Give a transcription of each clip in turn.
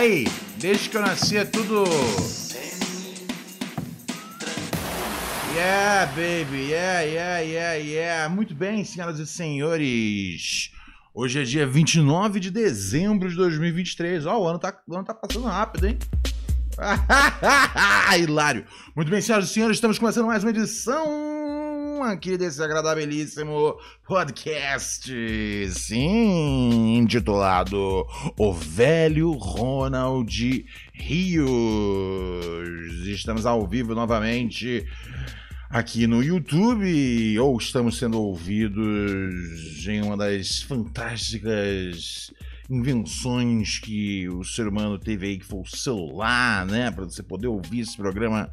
Aí, desde que eu nasci é tudo. Yeah, baby, yeah, yeah, yeah, yeah. Muito bem, senhoras e senhores. Hoje é dia 29 de dezembro de 2023. Ó, o ano tá, o ano tá passando rápido, hein? Hilário. Muito bem, senhoras e senhores, estamos começando mais uma edição aqui desse agradabilíssimo podcast. Sim, intitulado O Velho Ronald Rios. Estamos ao vivo novamente aqui no YouTube ou estamos sendo ouvidos em uma das fantásticas invenções que o ser humano teve aí, que foi o celular, né? Para você poder ouvir esse programa.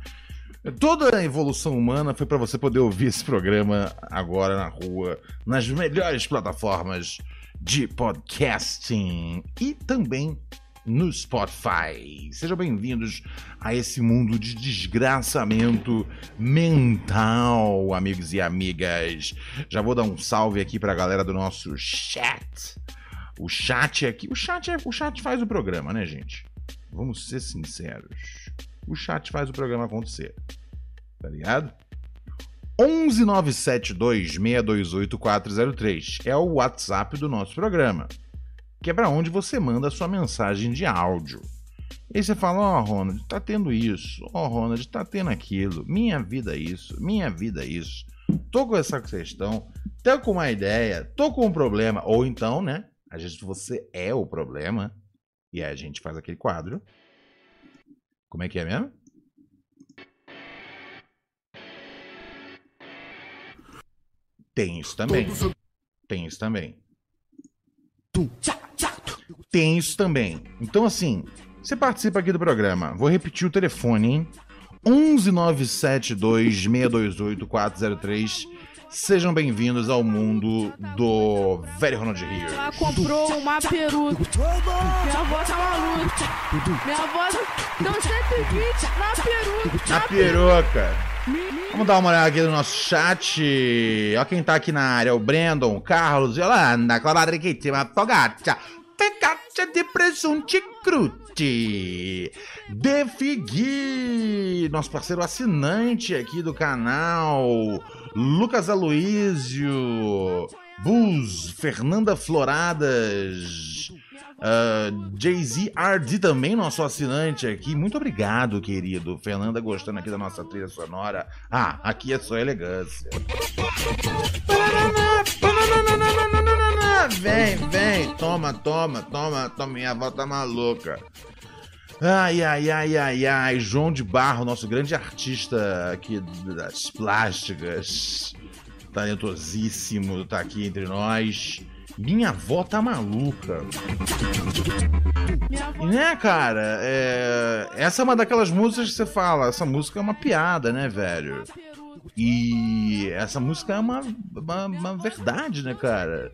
Toda a evolução humana foi para você poder ouvir esse programa agora na rua, nas melhores plataformas de podcasting e também no Spotify. Sejam bem-vindos a esse mundo de desgraçamento mental, amigos e amigas. Já vou dar um salve aqui para a galera do nosso chat. O chat aqui, o chat é, o chat faz o programa, né, gente? Vamos ser sinceros. O chat faz o programa acontecer. Tá ligado? 11972628403 é o WhatsApp do nosso programa que é para onde você manda a sua mensagem de áudio. E aí você fala, ó, oh, Ronald, tá tendo isso, ó, oh, Ronald, tá tendo aquilo, minha vida é isso, minha vida é isso. Tô com essa questão, tô com uma ideia, tô com um problema, ou então, né, às vezes você é o problema, e aí a gente faz aquele quadro. Como é que é mesmo? Tem isso também. Tem isso também. Tem isso também. Então, assim, você participa aqui do programa. Vou repetir o telefone, hein? 11972-628-403. Sejam bem-vindos ao mundo do velho Ronald Rio. Ela comprou uma peruca. Minha avó tá maluca. Minha avó deu 120 na peruca. Na peruca. Vamos dar uma olhada aqui no nosso chat. Olha quem tá aqui na área: o Brandon, o Carlos, Yolanda, Claudriquitima, Fogaccia, Fecaccia de presunte crute. Defigui, nosso parceiro assinante aqui do canal. Lucas Aloísio, Buz, Fernanda Floradas. Uh, Jay-Z RD também, nosso assinante aqui. Muito obrigado, querido. Fernanda gostando aqui da nossa trilha sonora. Ah, aqui é só elegância. Vem, vem, toma, toma, toma, toma. Minha avó tá maluca. Ai, ai, ai, ai, ai. João de Barro, nosso grande artista aqui das plásticas. Talentosíssimo, tá aqui entre nós. Minha avó tá maluca. E né, cara, é... essa é uma daquelas músicas que você fala, essa música é uma piada, né, velho? E essa música é uma, uma, uma verdade, né, cara?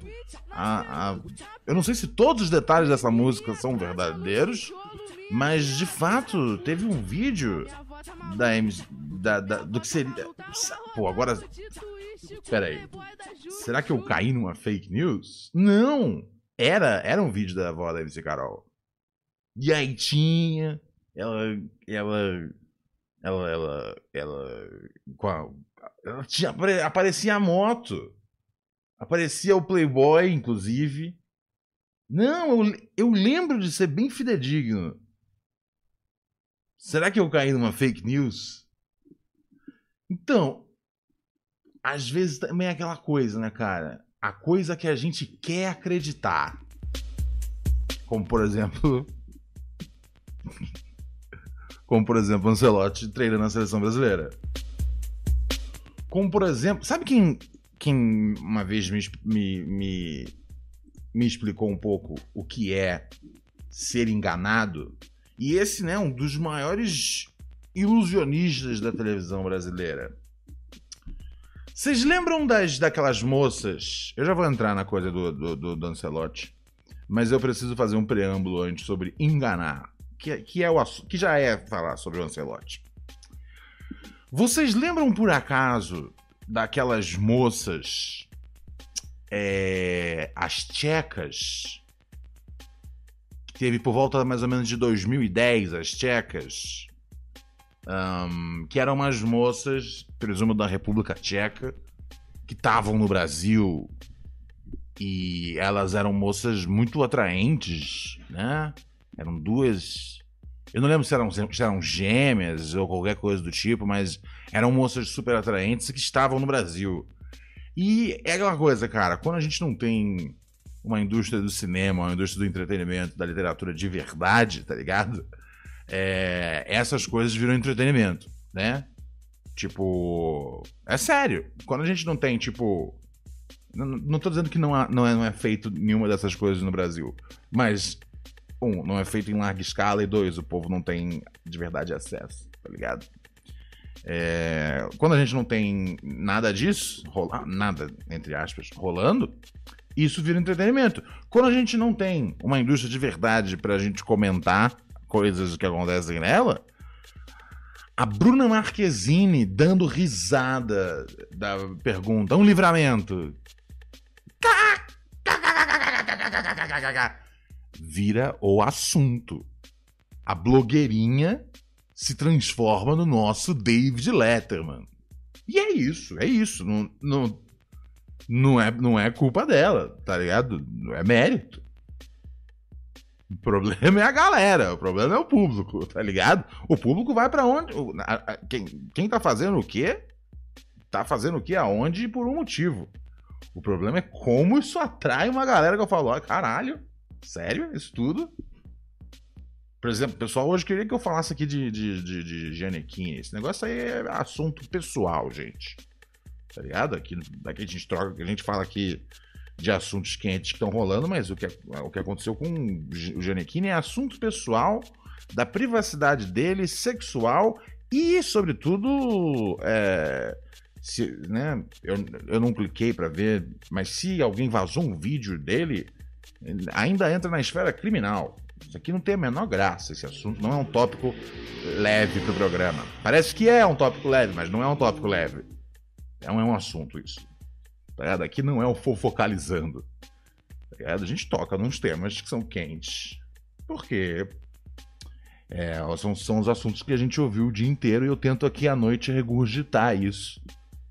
A, a... Eu não sei se todos os detalhes dessa música são verdadeiros, mas de fato teve um vídeo da, da, da do que seria. Pô, agora Pera aí. Será que eu caí numa fake news? Não! Era, era um vídeo da avó da MC Carol. E aí tinha. Ela. Ela. Ela. Ela. Ela. Qual? Ela tinha, aparecia a moto. Aparecia o Playboy, inclusive. Não, eu, eu lembro de ser bem fidedigno. Será que eu caí numa fake news? Então, às vezes também é aquela coisa, né, cara? A coisa que a gente quer acreditar. Como, por exemplo. Como, por exemplo, Ancelotti treinando na seleção brasileira. Como, por exemplo. Sabe quem, quem uma vez me, me, me, me explicou um pouco o que é ser enganado? E esse, né, um dos maiores ilusionistas da televisão brasileira vocês lembram das daquelas moças? Eu já vou entrar na coisa do, do, do, do Ancelotti, mas eu preciso fazer um preâmbulo antes sobre enganar, que, que, é o, que já é falar sobre o Ancelotti. Vocês lembram por acaso daquelas moças, é, as tchecas, teve por volta mais ou menos de 2010 as tchecas, um, que eram umas moças, presumo da República Tcheca, que estavam no Brasil e elas eram moças muito atraentes, né? Eram duas. Eu não lembro se eram, se eram gêmeas ou qualquer coisa do tipo, mas eram moças super atraentes que estavam no Brasil. E é aquela coisa, cara, quando a gente não tem uma indústria do cinema, uma indústria do entretenimento, da literatura de verdade, tá ligado? É, essas coisas viram entretenimento, né? Tipo, é sério. Quando a gente não tem, tipo. Não, não tô dizendo que não, há, não, é, não é feito nenhuma dessas coisas no Brasil, mas, um, não é feito em larga escala, e dois, o povo não tem de verdade acesso, tá ligado? É, quando a gente não tem nada disso, rolar, nada, entre aspas, rolando, isso vira entretenimento. Quando a gente não tem uma indústria de verdade pra gente comentar coisas que acontecem nela, a Bruna Marquezine dando risada da pergunta, um livramento. Vira o assunto. A blogueirinha se transforma no nosso David Letterman. E é isso, é isso. Não, não, não, é, não é culpa dela, tá ligado? Não é mérito. O problema é a galera, o problema é o público, tá ligado? O público vai para onde. Quem, quem tá fazendo o quê? Tá fazendo o quê aonde e por um motivo. O problema é como isso atrai uma galera que eu falo, caralho, sério? Isso tudo? Por exemplo, o pessoal hoje queria que eu falasse aqui de, de, de, de Giannichini. Esse negócio aí é assunto pessoal, gente. Tá ligado? Aqui, daqui a gente troca, a gente fala aqui de assuntos quentes que estão rolando, mas o que, o que aconteceu com o Giannichini é assunto pessoal, da privacidade dele, sexual e, sobretudo, é, se, né, eu, eu não cliquei para ver, mas se alguém vazou um vídeo dele, ainda entra na esfera criminal. Isso aqui não tem a menor graça, esse assunto não é um tópico leve pro programa. Parece que é um tópico leve, mas não é um tópico leve. É um, é um assunto isso. Tá Aqui não é o fofocalizando. Tá A gente toca nos temas que são quentes. Porque é, são, são os assuntos que a gente ouviu o dia inteiro e eu tento aqui à noite regurgitar isso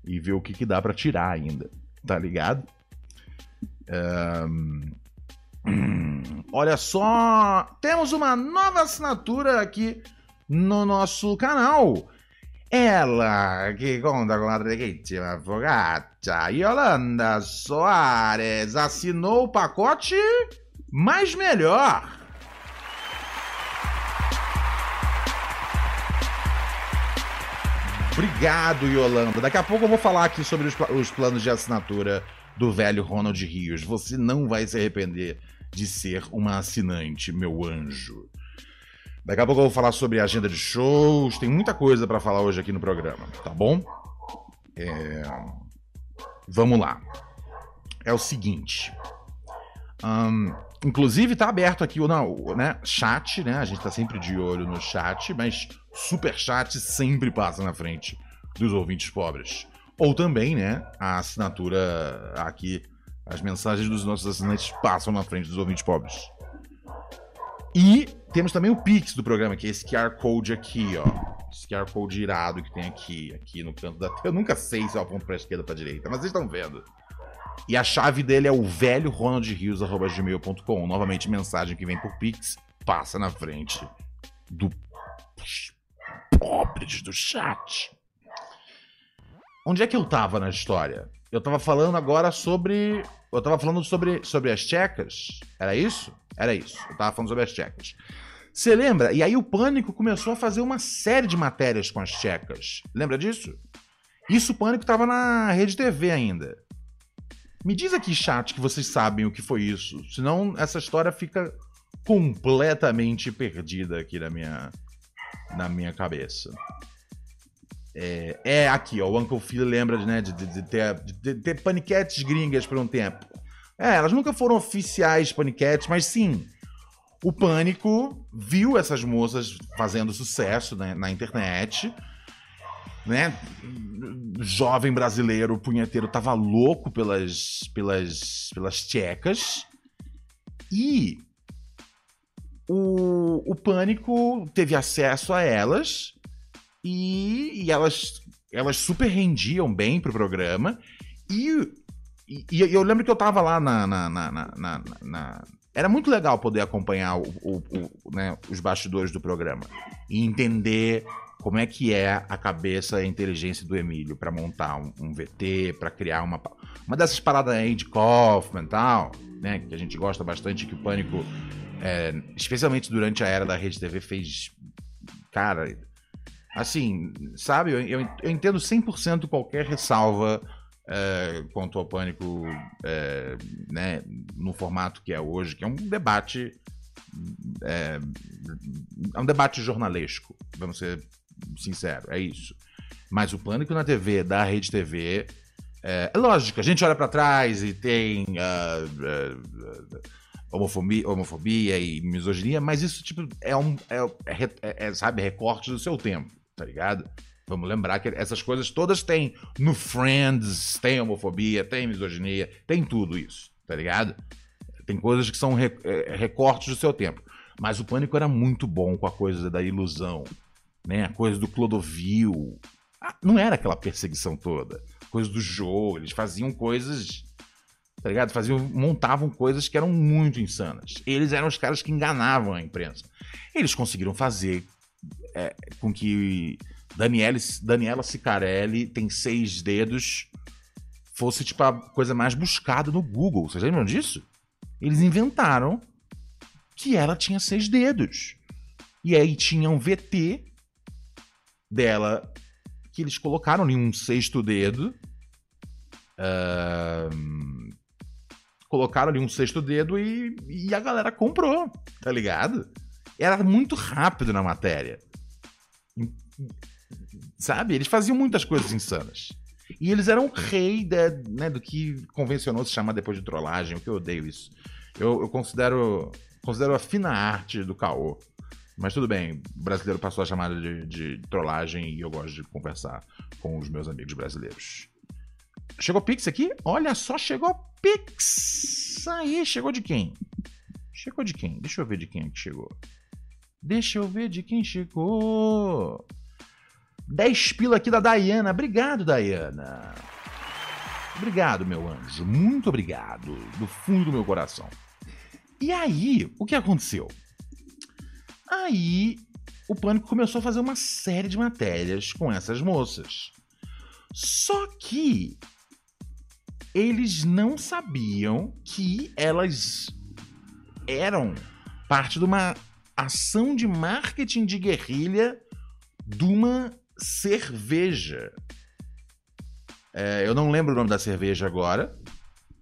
e ver o que, que dá para tirar ainda. Tá ligado? Um, olha só, temos uma nova assinatura aqui no nosso canal. Ela que conta com a legítima avogata Yolanda Soares assinou o pacote mais melhor. Obrigado, Yolanda. Daqui a pouco eu vou falar aqui sobre os, os planos de assinatura do velho Ronald Rios. Você não vai se arrepender de ser uma assinante, meu anjo. Daqui a pouco eu vou falar sobre agenda de shows, tem muita coisa para falar hoje aqui no programa, tá bom? É... Vamos lá. É o seguinte. Um, inclusive tá aberto aqui o né, chat, né? A gente tá sempre de olho no chat, mas super chat sempre passa na frente dos ouvintes pobres. Ou também, né, a assinatura aqui as mensagens dos nossos assinantes passam na frente dos ouvintes pobres. E temos também o Pix do programa, que é esse QR Code aqui, ó. Esse QR Code irado que tem aqui, aqui no canto da tela. Eu nunca sei se eu aponto pra esquerda ou pra direita, mas vocês estão vendo. E a chave dele é o velho ronaldrios.gmail.com. Novamente, mensagem que vem por Pix passa na frente do pobres do chat. Onde é que eu tava na história? Eu tava falando agora sobre. Eu tava falando sobre, sobre as tchecas. Era isso? Era isso. Eu tava falando sobre as tchecas. Você lembra? E aí o Pânico começou a fazer uma série de matérias com as tchecas. Lembra disso? Isso o Pânico tava na Rede TV ainda. Me diz aqui, chat, que vocês sabem o que foi isso. Senão essa história fica completamente perdida aqui na minha, na minha cabeça. É, é, aqui, ó. O Uncle Phil lembra né, de, de, de, ter, de, ter paniquetes gringas por um tempo. É, elas nunca foram oficiais paniquetes, mas sim. O Pânico viu essas moças fazendo sucesso né, na internet. Né? Jovem brasileiro punheteiro tava louco pelas, pelas, pelas tchecas. E o, o Pânico teve acesso a elas e, e elas, elas super rendiam bem pro programa. E, e, e eu lembro que eu tava lá na, na, na, na, na era muito legal poder acompanhar o, o, o, né, os bastidores do programa e entender como é que é a cabeça e a inteligência do Emílio para montar um, um VT, para criar uma uma dessas paradas aí de Kaufman e tal, né, que a gente gosta bastante que o Pânico, é, especialmente durante a era da Rede TV fez, cara, assim, sabe, eu, eu, eu entendo 100% qualquer ressalva é, quanto ao pânico é, né, no formato que é hoje, que é um debate. É, é um debate jornalesco, vamos ser sinceros, é isso. Mas o pânico na TV, da Rede TV, é, é lógico, a gente olha para trás e tem uh, uh, homofobia, homofobia e misoginia, mas isso tipo, é um. É, é, é, sabe, recorte do seu tempo, tá ligado? Vamos lembrar que essas coisas todas têm no Friends, tem homofobia, tem misoginia, tem tudo isso, tá ligado? Tem coisas que são é, recortes do seu tempo. Mas o Pânico era muito bom com a coisa da ilusão, né? A coisa do Clodovil. Ah, não era aquela perseguição toda. Coisa do jogo, eles faziam coisas, tá ligado? Faziam, montavam coisas que eram muito insanas. Eles eram os caras que enganavam a imprensa. Eles conseguiram fazer é, com que Daniele, Daniela Sicarelli tem seis dedos fosse tipo a coisa mais buscada no Google. Vocês lembram disso? Eles inventaram que ela tinha seis dedos. E aí tinha um VT dela que eles colocaram em um sexto dedo. Uh, colocaram ali um sexto dedo e, e a galera comprou, tá ligado? Era muito rápido na matéria. Sabe? Eles faziam muitas coisas insanas. E eles eram rei de, né, do que convencionou se chamar depois de trollagem, o que eu odeio isso. Eu, eu considero, considero a fina arte do caô. Mas tudo bem, brasileiro passou a chamada de, de trollagem e eu gosto de conversar com os meus amigos brasileiros. Chegou Pix aqui? Olha só, chegou Pix! Aí, chegou de quem? Chegou de quem? Deixa eu ver de quem é que chegou. Deixa eu ver de quem chegou. 10 pila aqui da Dayana. Obrigado, Dayana. Obrigado, meu anjo. Muito obrigado. Do fundo do meu coração. E aí, o que aconteceu? Aí, o Pânico começou a fazer uma série de matérias com essas moças. Só que eles não sabiam que elas eram parte de uma ação de marketing de guerrilha de uma cerveja. É, eu não lembro o nome da cerveja agora,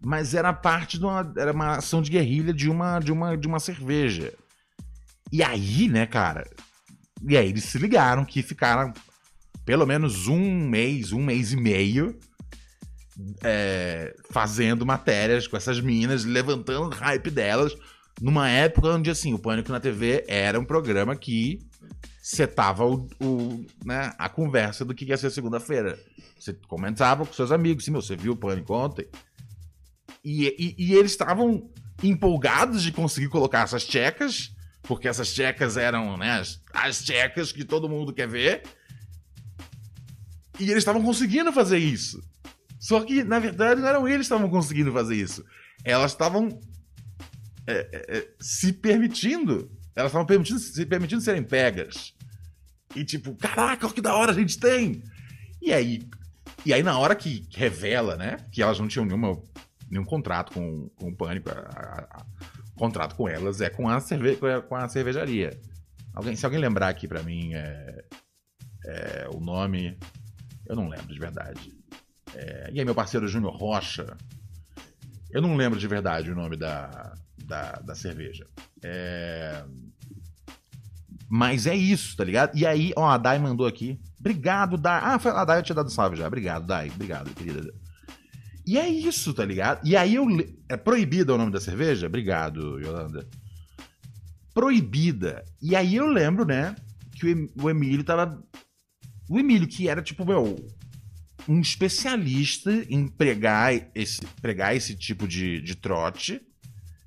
mas era parte de uma, era uma ação de guerrilha de uma, de uma, de uma cerveja. E aí, né, cara? E aí eles se ligaram que ficaram pelo menos um mês, um mês e meio é, fazendo matérias com essas minas, levantando o hype delas, numa época onde, assim, o Pânico na TV era um programa que setava o, o, né, a conversa do que ia ser segunda-feira. Você comentava com seus amigos, assim, meu, você viu o Pânico ontem? E, e, e eles estavam empolgados de conseguir colocar essas tchecas, porque essas tchecas eram né, as, as tchecas que todo mundo quer ver. E eles estavam conseguindo fazer isso. Só que, na verdade, não eram eles que estavam conseguindo fazer isso. Elas estavam é, é, é se permitindo elas estavam permitindo, se permitindo serem pegas. E tipo, caraca, que da hora a gente tem! E aí, e aí na hora que revela, né, que elas não tinham nenhuma, nenhum contrato com, com o Pânico, a, a, a, o contrato com elas é com a, cerve, com a cervejaria. Alguém, se alguém lembrar aqui para mim é, é, o nome, eu não lembro de verdade. É, e aí meu parceiro Júnior Rocha, eu não lembro de verdade o nome da, da, da cerveja. É... Mas é isso, tá ligado? E aí, ó, a Dai mandou aqui. Obrigado, Dai. Ah, foi a Dai eu tinha dado salve já. Obrigado, Dai. Obrigado, querida. E é isso, tá ligado? E aí eu. É proibida o nome da cerveja? Obrigado, Yolanda. Proibida. E aí eu lembro, né, que o Emílio tava. O Emílio, que era tipo, meu, um especialista em pregar esse, pregar esse tipo de, de trote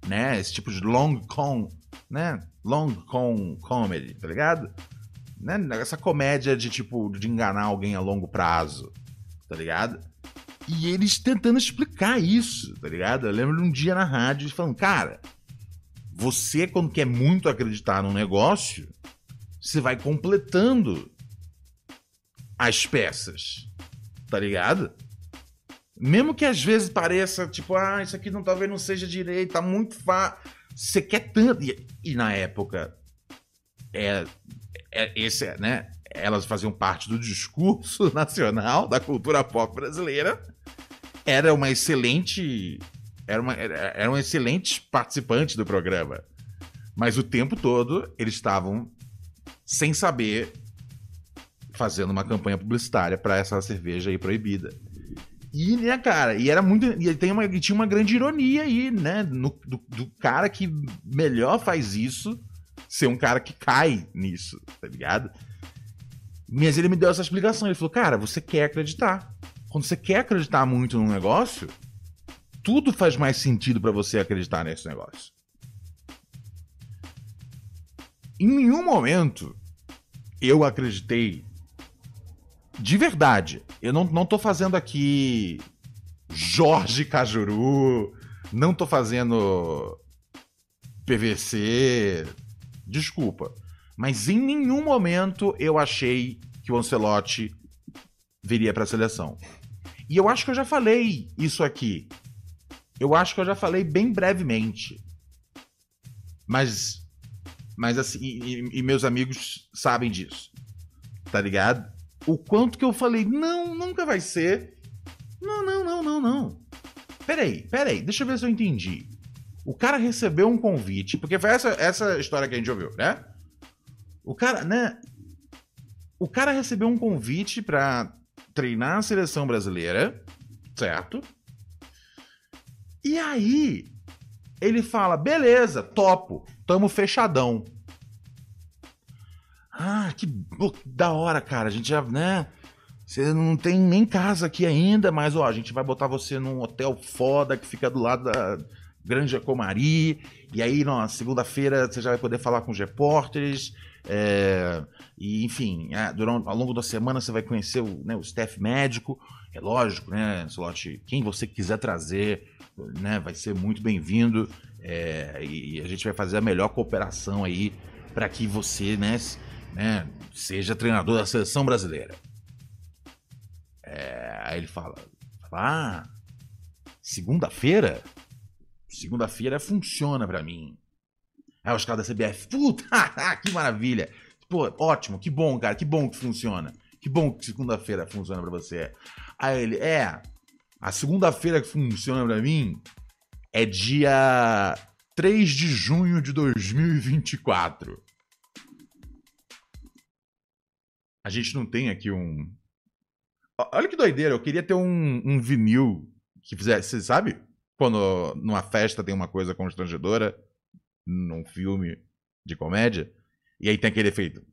né? Esse tipo de long con, né? Long con comedy, tá ligado? Né? Essa comédia de tipo de enganar alguém a longo prazo, tá ligado? E eles tentando explicar isso, tá ligado? Eu lembro de um dia na rádio falando, cara, você quando quer muito acreditar num negócio, você vai completando as peças, tá ligado? Mesmo que às vezes pareça, tipo, ah, isso aqui não, talvez não seja direito, tá muito fácil. Você quer tanto. E, e, na época, é, é, esse, é, né? Elas faziam parte do discurso nacional da cultura pop brasileira. Era uma excelente. Era, uma, era, era um excelente participante do programa. Mas o tempo todo eles estavam sem saber fazendo uma campanha publicitária para essa cerveja aí proibida. E, né, cara, e era muito. E tem uma, tinha uma grande ironia aí, né? No, do, do, cara que melhor faz isso ser um cara que cai nisso, tá ligado? Mas ele me deu essa explicação. Ele falou, cara, você quer acreditar. Quando você quer acreditar muito num negócio, tudo faz mais sentido para você acreditar nesse negócio. Em nenhum momento eu acreditei de verdade, eu não, não tô fazendo aqui Jorge Cajuru, não tô fazendo PVC, desculpa. Mas em nenhum momento eu achei que o Ancelotti viria para a seleção. E eu acho que eu já falei isso aqui. Eu acho que eu já falei bem brevemente. Mas mas assim, e, e meus amigos sabem disso. Tá ligado? O quanto que eu falei, não, nunca vai ser. Não, não, não, não, não. Peraí, peraí, deixa eu ver se eu entendi. O cara recebeu um convite, porque foi essa, essa história que a gente ouviu, né? O cara, né? O cara recebeu um convite para treinar a seleção brasileira, certo? E aí, ele fala: beleza, topo, tamo fechadão. Ah, que, da hora, cara. A gente já, né? Você não tem nem casa aqui ainda, mas ó, a gente vai botar você num hotel foda que fica do lado da Granja Comari. E aí, na segunda-feira, você já vai poder falar com os repórteres. É, e, enfim, é, durante, ao longo da semana você vai conhecer o, né, o staff médico. É lógico, né, Slot? Quem você quiser trazer, né, vai ser muito bem-vindo. É, e a gente vai fazer a melhor cooperação aí para que você, né, né, seja treinador da seleção brasileira. É, aí ele fala, ah, segunda-feira? Segunda-feira funciona para mim. Aí os caras da CBF, puta, que maravilha. Pô, ótimo, que bom, cara, que bom que funciona. Que bom que segunda-feira funciona para você. Aí ele, é, a segunda-feira que funciona para mim é dia 3 de junho de 2024. A gente não tem aqui um. Olha que doideira, eu queria ter um, um vinil que fizesse, sabe? Quando numa festa tem uma coisa constrangedora, num filme de comédia, e aí tem aquele efeito.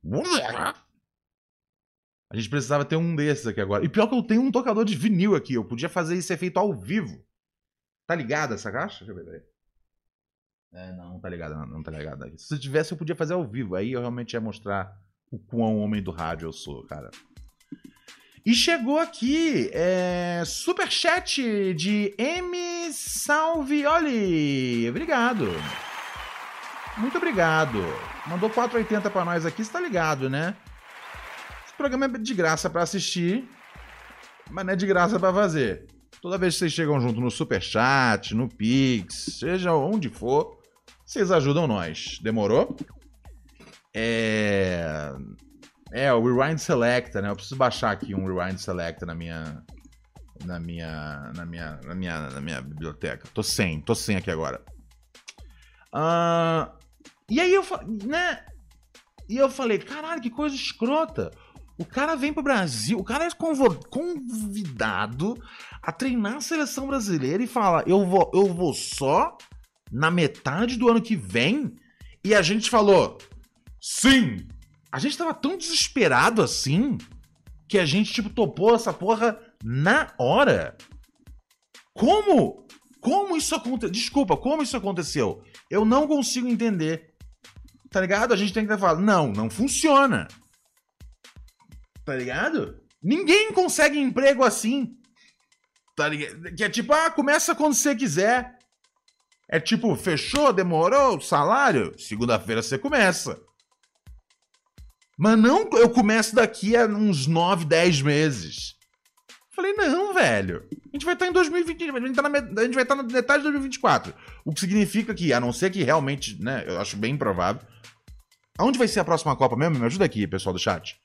A gente precisava ter um desses aqui agora. E pior que eu tenho um tocador de vinil aqui, eu podia fazer esse efeito ao vivo. Tá ligada essa caixa? Deixa eu ver, peraí. É, não, não tá ligada, não, não tá ligada. Se tivesse, eu podia fazer ao vivo. Aí eu realmente ia mostrar o quão homem do rádio eu sou, cara. E chegou aqui, é, superchat de M. Salvioli. Obrigado. Muito obrigado. Mandou 4,80 para nós aqui, você tá ligado, né? Esse programa é de graça para assistir, mas não é de graça para fazer. Toda vez que vocês chegam junto no superchat, no Pix, seja onde for, vocês ajudam nós. Demorou? É. É, o Rewind Selecta, né? Eu preciso baixar aqui um Rewind Selecta na minha. Na minha. Na minha. Na minha, na minha biblioteca. Tô sem, tô sem aqui agora. Uh, e aí eu né? E eu falei, caralho, que coisa escrota. O cara vem pro Brasil, o cara é convidado a treinar a seleção brasileira e fala: eu vou, eu vou só na metade do ano que vem. E a gente falou: Sim! A gente tava tão desesperado assim que a gente, tipo, topou essa porra na hora. Como? Como isso aconteceu? Desculpa, como isso aconteceu? Eu não consigo entender. Tá ligado? A gente tem que falado, não, não funciona. Tá ligado? Ninguém consegue emprego assim. Tá ligado? Que é tipo, ah, começa quando você quiser. É tipo, fechou, demorou, salário, segunda-feira você começa. Mas não, eu começo daqui a uns 9, 10 meses. Falei, não, velho. A gente vai estar em 2020, a gente, tá a gente vai estar na metade de 2024. O que significa que, a não ser que realmente, né, eu acho bem improvável. Aonde vai ser a próxima Copa mesmo? Me ajuda aqui, pessoal do chat.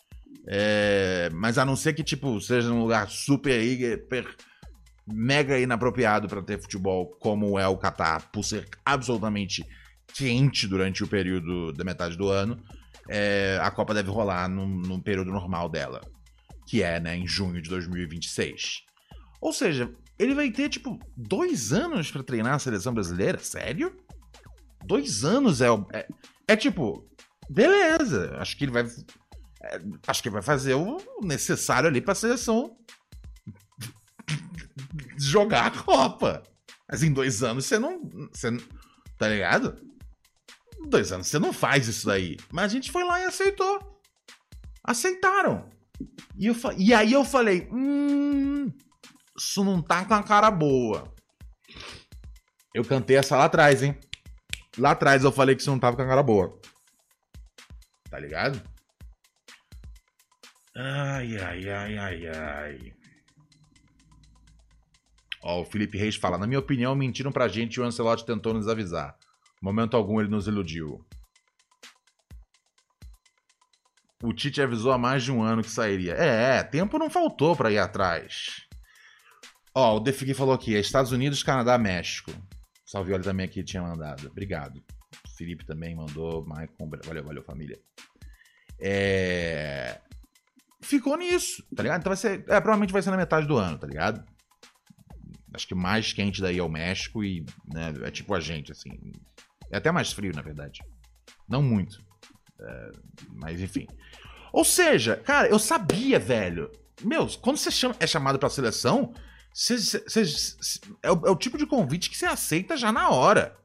É, mas a não ser que, tipo, seja um lugar super, hiper, mega inapropriado para ter futebol, como é o Catar, por ser absolutamente quente durante o período da metade do ano, é, a Copa deve rolar no, no período normal dela, que é, né, em junho de 2026. Ou seja, ele vai ter, tipo, dois anos para treinar a seleção brasileira? Sério? Dois anos é, é, é tipo, beleza, acho que ele vai é, acho que vai fazer o necessário ali para a seleção jogar a Copa. Mas em dois anos você não. Você, tá ligado? Dois anos você não faz isso daí. Mas a gente foi lá e aceitou. Aceitaram. E, eu, e aí eu falei: hum, isso não tá com a cara boa. Eu cantei essa lá atrás, hein? Lá atrás eu falei que isso não tava com a cara boa. Tá ligado? Ai, ai, ai, ai, ai. Ó, o Felipe Reis fala: Na minha opinião, mentiram pra gente e o Ancelotti tentou nos avisar. Momento algum ele nos iludiu. O Tite avisou há mais de um ano que sairia. É, tempo não faltou para ir atrás. Ó, o Defigui falou aqui: é Estados Unidos, Canadá, México. Salvioli também aqui tinha mandado. Obrigado. Felipe também mandou. Maicon, valeu, valeu, família. É ficou nisso, tá ligado? Então vai ser. É, provavelmente vai ser na metade do ano, tá ligado? Acho que mais quente daí é o México e né, é tipo a gente, assim. É até mais frio, na verdade. Não muito. É, mas enfim. Ou seja, cara, eu sabia, velho. Meu, quando você chama, é chamado pra seleção, é, o, é o tipo de convite que você aceita já na hora.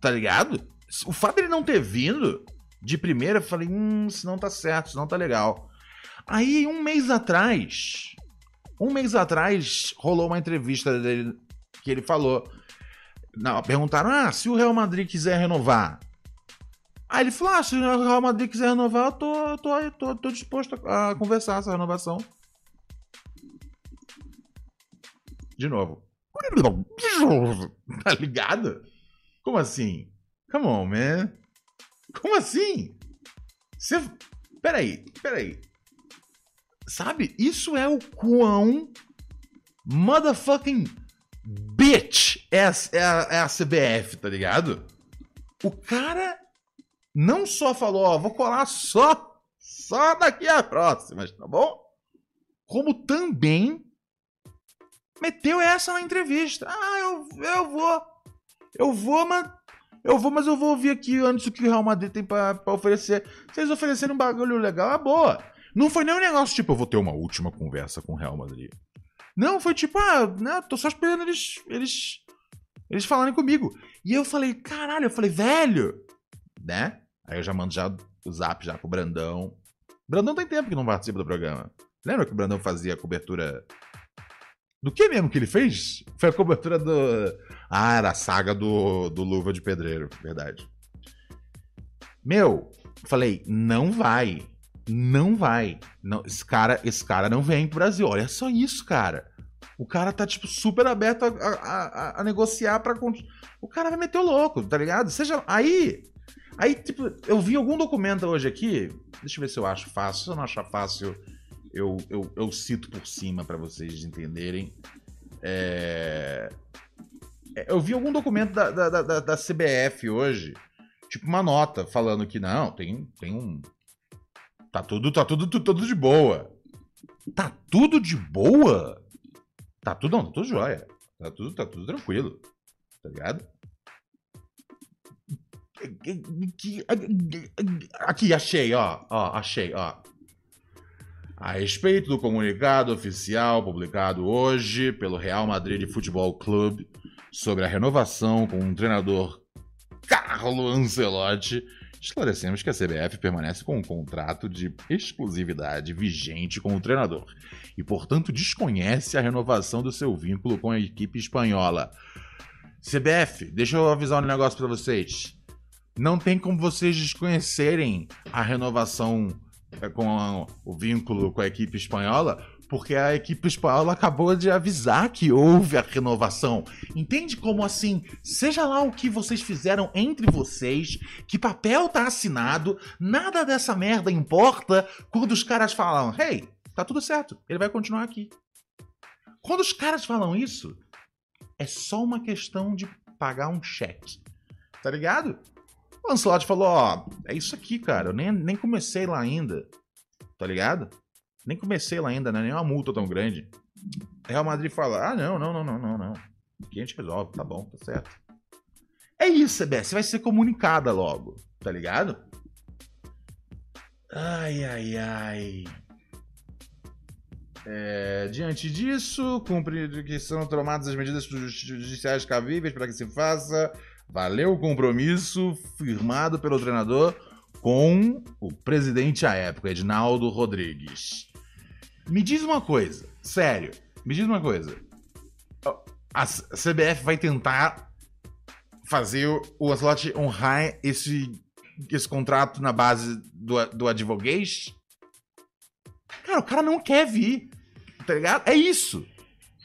Tá ligado? O fato dele não ter vindo de primeira, eu falei, hum, isso não tá certo, isso não tá legal. Aí, um mês atrás, um mês atrás, rolou uma entrevista dele que ele falou. Não, perguntaram: ah, se o Real Madrid quiser renovar. Aí ele falou: ah, se o Real Madrid quiser renovar, eu tô, tô, tô, tô disposto a conversar essa renovação. De novo. Tá ligado? Como assim? Come on, man. Como assim? Você. Peraí, peraí. Sabe? Isso é o quão motherfucking bitch é a, é a, é a CBF, tá ligado? O cara não só falou, ó, vou colar só, só daqui a próxima, tá bom? Como também meteu essa na entrevista. Ah, eu, eu vou. Eu vou, mas. Eu vou, mas eu vou ouvir aqui antes o que o Real Madrid tem pra oferecer. Se eles oferecerem um bagulho legal, é boa. Não foi nem um negócio tipo, eu vou ter uma última conversa com o Real Madrid. Não, foi tipo, ah, né, tô só esperando eles, eles, eles falarem comigo. E eu falei, caralho, eu falei, velho, né? Aí eu já mando já o zap já pro Brandão. Brandão tem tempo que não participa do programa. Lembra que o Brandão fazia a cobertura. Do que mesmo que ele fez? Foi a cobertura do. Ah, era a saga do, do Luva de Pedreiro, verdade. Meu, falei, não vai. Não vai. Não, esse, cara, esse cara não vem pro Brasil. Olha só isso, cara. O cara tá, tipo, super aberto a, a, a, a negociar pra. O cara vai meter o louco, tá ligado? Seja. Aí. Aí, tipo, eu vi algum documento hoje aqui. Deixa eu ver se eu acho fácil. Se eu não achar fácil, eu, eu, eu cito por cima para vocês entenderem. É... é... Eu vi algum documento da, da, da, da CBF hoje. Tipo, uma nota falando que não, tem, tem um Tá tudo, tá tudo, tudo, tudo de boa. Tá tudo de boa? Tá tudo, não, tá tudo jóia. Tá tudo, tá tudo tranquilo. Tá ligado? Aqui, achei, ó. Ó, achei, ó. A respeito do comunicado oficial publicado hoje pelo Real Madrid Futebol Clube sobre a renovação com o treinador Carlo Ancelotti esclarecemos que a CBF permanece com um contrato de exclusividade vigente com o treinador e, portanto, desconhece a renovação do seu vínculo com a equipe espanhola. CBF, deixa eu avisar um negócio para vocês. Não tem como vocês desconhecerem a renovação é, com o vínculo com a equipe espanhola, porque a equipe espanhola acabou de avisar que houve a renovação. Entende como assim? Seja lá o que vocês fizeram entre vocês, que papel tá assinado, nada dessa merda importa quando os caras falam: "Hey, tá tudo certo, ele vai continuar aqui". Quando os caras falam isso, é só uma questão de pagar um cheque. Tá ligado? O Ancelotti falou: Ó, é isso aqui, cara. Eu nem, nem comecei lá ainda. Tá ligado? Nem comecei lá ainda, né? Nem uma multa tão grande. Real Madrid fala: Ah, não, não, não, não, não, não. Aqui a gente resolve, tá bom, tá certo. É isso, CBS. Vai ser comunicada logo, tá ligado? Ai, ai, ai. É, diante disso, cumpre que são tomadas as medidas judiciais cabíveis para que se faça. Valeu o compromisso firmado pelo treinador com o presidente à época, Edinaldo Rodrigues. Me diz uma coisa, sério, me diz uma coisa. A CBF vai tentar fazer o Ancelotti honrar esse, esse contrato na base do, do advogate? Cara, o cara não quer vir tá ligado? É isso.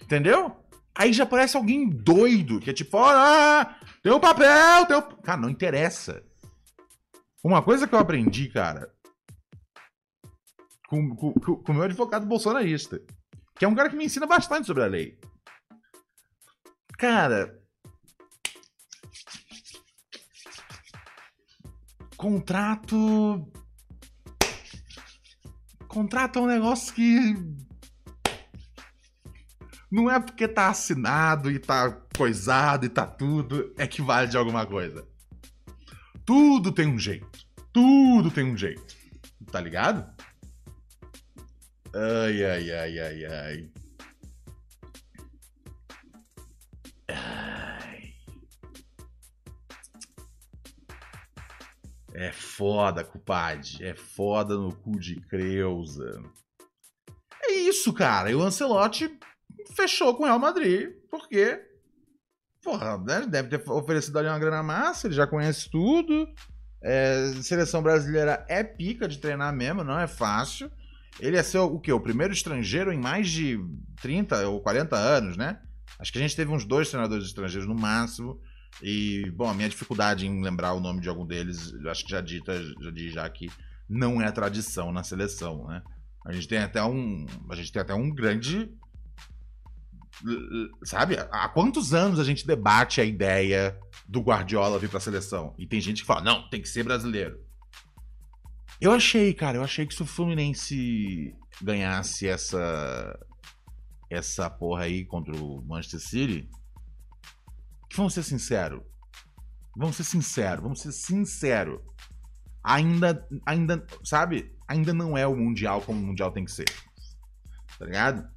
Entendeu? Aí já parece alguém doido, que é tipo, ah, tem um papel, tem um... Cara, não interessa. Uma coisa que eu aprendi, cara, com o com, com meu advogado bolsonarista, que é um cara que me ensina bastante sobre a lei. Cara, contrato. Contrato é um negócio que não é porque tá assinado e tá coisado e tá tudo, é que vale de alguma coisa. Tudo tem um jeito. Tudo tem um jeito. Tá ligado? Ai, ai, ai, ai, ai. ai. É foda, cupade. É foda no cu de Creuza. É isso, cara. E o Ancelotti fechou com o Real Madrid, porque, porra, né, deve ter oferecido ali uma grana massa, ele já conhece tudo. É, seleção brasileira é pica de treinar mesmo, não é fácil. Ele é ser o quê? O primeiro estrangeiro em mais de 30 ou 40 anos, né? Acho que a gente teve uns dois treinadores estrangeiros no máximo. E, bom, a minha dificuldade em lembrar o nome de algum deles, acho que já dita, já diz já que não é tradição na seleção, né? A gente tem até um, a gente tem até um grande Sabe? Há quantos anos a gente debate a ideia do Guardiola vir pra seleção? E tem gente que fala, não, tem que ser brasileiro. Eu achei, cara, eu achei que se o Fluminense ganhasse essa essa porra aí contra o Manchester City, que vamos ser sinceros, vamos ser sinceros, vamos ser sinceros, ainda, ainda, sabe, ainda não é o mundial como o mundial tem que ser, tá ligado?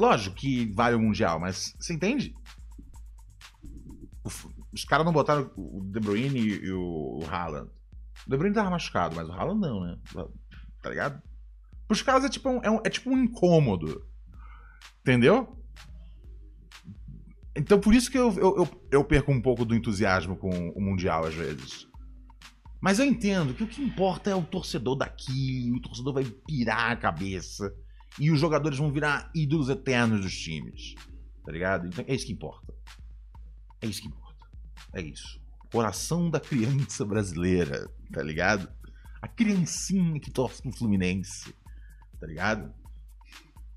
Lógico que vale o Mundial, mas você entende? Os caras não botaram o De Bruyne e o Haaland. O De Bruyne tava machucado, mas o Haaland não, né? Tá ligado? Pros caras é tipo um, é, um, é tipo um incômodo. Entendeu? Então por isso que eu, eu, eu, eu perco um pouco do entusiasmo com o Mundial às vezes. Mas eu entendo que o que importa é o torcedor daqui, o torcedor vai pirar a cabeça e os jogadores vão virar ídolos eternos dos times. Tá ligado? Então é isso que importa. É isso que importa. É isso. Coração da criança brasileira, tá ligado? A criancinha que torce pro Fluminense, tá ligado?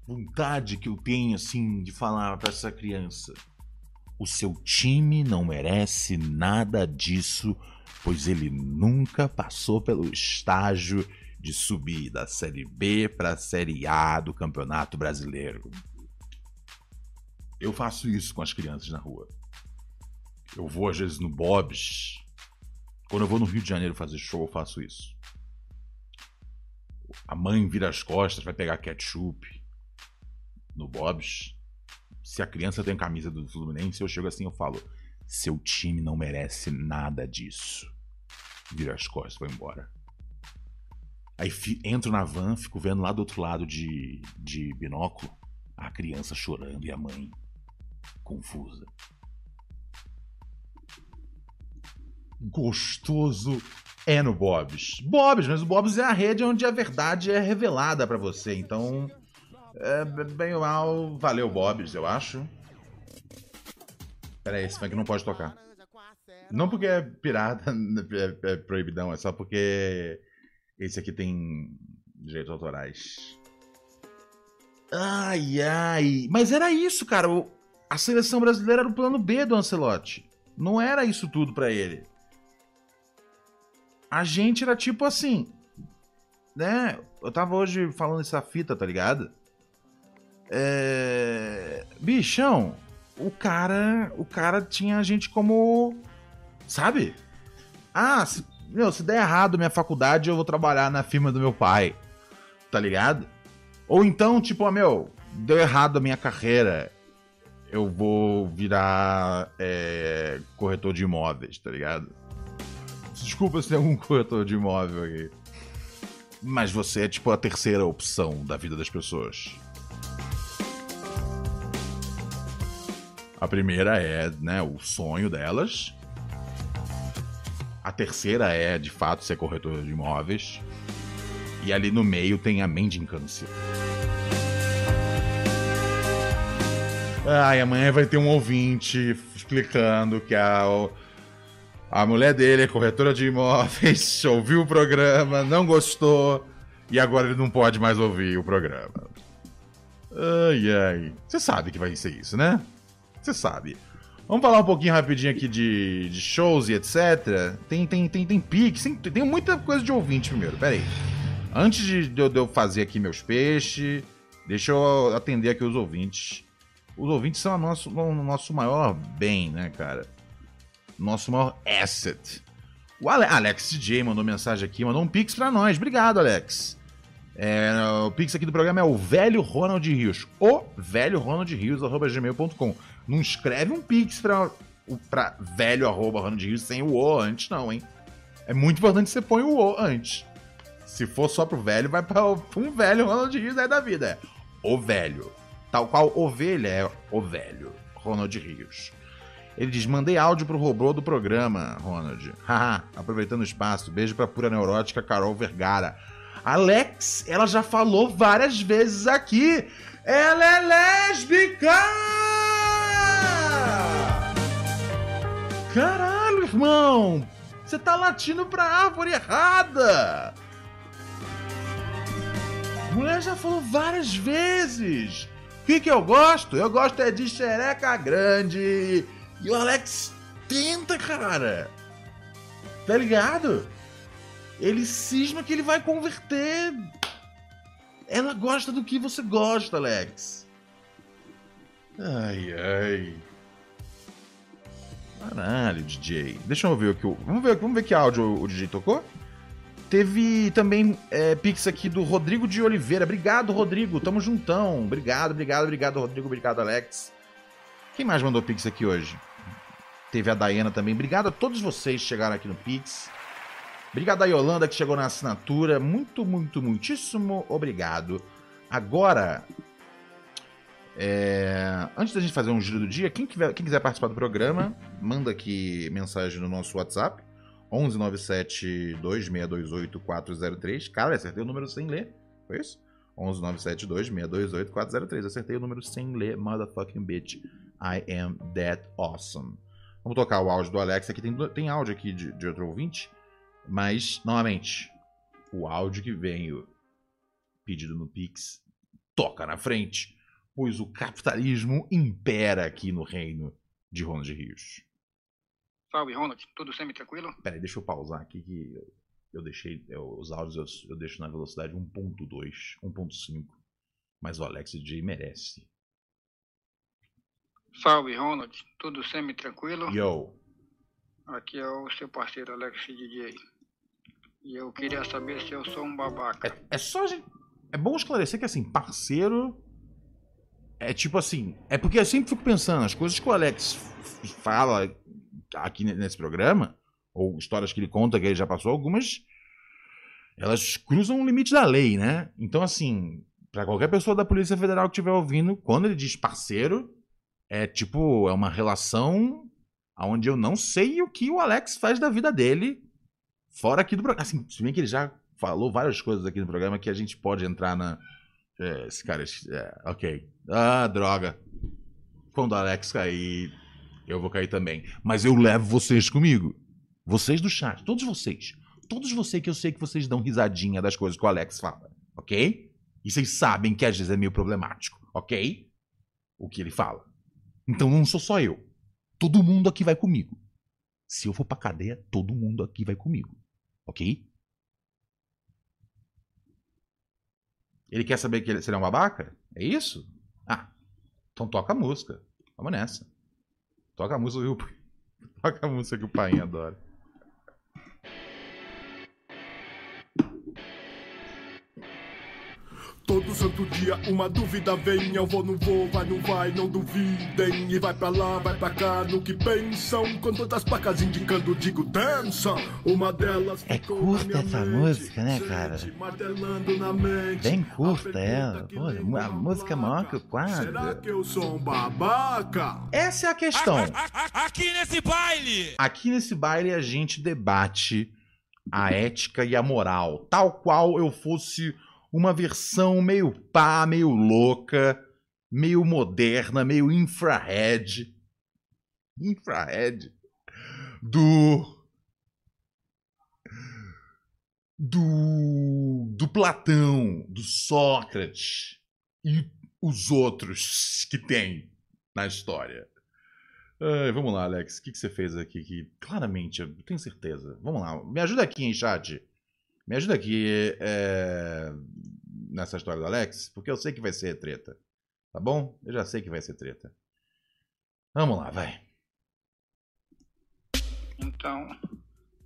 Vontade que eu tenho, assim, de falar para essa criança. O seu time não merece nada disso, pois ele nunca passou pelo estágio de subir da Série B para a Série A do Campeonato Brasileiro. Eu faço isso com as crianças na rua. Eu vou às vezes no Bob's. Quando eu vou no Rio de Janeiro fazer show, eu faço isso. A mãe vira as costas, vai pegar ketchup no Bob's. Se a criança tem camisa do Fluminense, eu chego assim eu falo: seu time não merece nada disso. Vira as costas e vou embora. Aí entro na van, fico vendo lá do outro lado de, de binóculo a criança chorando e a mãe confusa. Gostoso é no Bob's. Bob's, mas o Bob's é a rede onde a verdade é revelada para você. Então, é, bem ou mal, valeu Bob's, eu acho. Pera aí, esse funk não pode tocar. Não porque é pirata, é, é proibidão, é só porque esse aqui tem direitos autorais. Ai, ai. Mas era isso, cara. A seleção brasileira era o plano B do Ancelotti. Não era isso tudo para ele. A gente era tipo assim. Né? Eu tava hoje falando essa fita, tá ligado? É... Bichão, o cara. O cara tinha a gente como. Sabe? Ah, se, meu, se der errado minha faculdade, eu vou trabalhar na firma do meu pai. Tá ligado? Ou então, tipo, ah, meu, deu errado a minha carreira. Eu vou virar é, corretor de imóveis, tá ligado? Desculpa se tem algum corretor de imóvel aqui. Mas você é tipo a terceira opção da vida das pessoas. A primeira é, né, o sonho delas. A terceira é, de fato, ser corretor de imóveis. E ali no meio tem a mendicância. Ai, amanhã vai ter um ouvinte explicando que a, a mulher dele é corretora de imóveis, ouviu o programa, não gostou e agora ele não pode mais ouvir o programa. Ai, ai. Você sabe que vai ser isso, né? Você sabe. Vamos falar um pouquinho rapidinho aqui de, de shows e etc. Tem, tem, tem, tem pix, tem, tem muita coisa de ouvinte primeiro, pera aí. Antes de, de eu fazer aqui meus peixes, deixa eu atender aqui os ouvintes. Os ouvintes são o nosso, o nosso maior bem, né, cara? Nosso maior asset. O Alex DJ mandou mensagem aqui, mandou um pix pra nós. Obrigado, Alex. É, o pix aqui do programa é o velho Ronald Rios. O velho Ronald Rios, arroba gmail.com. Não escreve um pix pra, pra velho arroba Ronald Rios sem o O antes, não, hein? É muito importante que você põe o O antes. Se for só pro velho, vai pra um velho Ronald Rios aí da vida. É o velho. Tal qual ovelha é o velho. Ronald Rios. Ele diz: mandei áudio pro robô do programa, Ronald. Haha, aproveitando o espaço. Beijo pra pura neurótica Carol Vergara. Alex, ela já falou várias vezes aqui. Ela é lésbica! Caralho, irmão! Você tá latindo pra árvore errada! Mulher já falou várias vezes. O que, que eu gosto? Eu gosto é de xereca grande. E o Alex tenta, cara. Tá ligado? Ele cisma que ele vai converter. Ela gosta do que você gosta, Alex. Ai, ai. Caralho, DJ. Deixa eu ver o que. Vamos ver, vamos ver que áudio o DJ tocou? Teve também é, pix aqui do Rodrigo de Oliveira. Obrigado, Rodrigo. Tamo juntão. Obrigado, obrigado, obrigado, Rodrigo. Obrigado, Alex. Quem mais mandou pix aqui hoje? Teve a Dayana também. Obrigado a todos vocês que chegaram aqui no pix. Obrigado a Yolanda que chegou na assinatura. Muito, muito, muitíssimo obrigado. Agora, é... antes da gente fazer um giro do dia, quem, quem quiser participar do programa, manda aqui mensagem no nosso WhatsApp. 1197 2628 403. Cara, acertei o número sem ler. Foi isso? 11972 628 403. Acertei o número sem ler. Motherfucking bitch. I am that awesome. Vamos tocar o áudio do Alex. Aqui tem, tem áudio aqui de, de outro ouvinte. Mas, novamente, o áudio que veio pedido no Pix toca na frente. Pois o capitalismo impera aqui no reino de Ronald Rios. Salve, Ronald. Tudo semi-tranquilo? Peraí, deixa eu pausar aqui que eu deixei eu, os áudios eu, eu, deixo na velocidade 1.2, 1.5. Mas o Alex DJ merece. Salve, Ronald. Tudo semi-tranquilo? Yo. Aqui é o seu parceiro Alex DJ. E eu queria saber se eu sou um babaca. É, é só. É bom esclarecer que assim, parceiro. É tipo assim. É porque eu sempre fico pensando, as coisas que o Alex fala aqui nesse programa, ou histórias que ele conta que ele já passou, algumas elas cruzam o limite da lei, né? Então, assim, para qualquer pessoa da Polícia Federal que estiver ouvindo, quando ele diz parceiro, é tipo, é uma relação onde eu não sei o que o Alex faz da vida dele fora aqui do programa. Assim, se bem que ele já falou várias coisas aqui no programa que a gente pode entrar na. É, esse cara. É, ok. Ah, droga. Quando o Alex cair, eu vou cair também. Mas eu levo vocês comigo. Vocês do chat, todos vocês. Todos vocês que eu sei que vocês dão risadinha das coisas que o Alex fala, ok? E vocês sabem que às vezes é meio problemático, ok? O que ele fala. Então não sou só eu. Todo mundo aqui vai comigo. Se eu for pra cadeia, todo mundo aqui vai comigo. Ok? Ele quer saber que ele, se ele é um babaca? É isso? Ah, então toca a música. Vamos nessa. Toca a música, viu? Toca a música que o pai adora. Todo santo dia uma dúvida vem, eu vou, não vou, vai, não vai, não duvidem. E vai pra lá, vai pra cá, no que pensam. Com todas as placas indicando, digo, dança. Uma delas É curta essa música, né, cara? Bem curta ela. Pô, a música é maior que o quadro. Será que eu sou um babaca? Essa é a questão. Aqui nesse baile! Aqui nesse baile a gente debate a ética e a moral, tal qual eu fosse uma versão meio pá, meio louca, meio moderna, meio infrared. Infrared. Do. Do. Do Platão, do Sócrates e os outros que tem na história. Ai, vamos lá, Alex. O que, que você fez aqui? Que claramente, eu tenho certeza. Vamos lá. Me ajuda aqui, hein, chat. Me ajuda aqui é, nessa história do Alex, porque eu sei que vai ser treta. Tá bom? Eu já sei que vai ser treta. Vamos lá, vai. Então,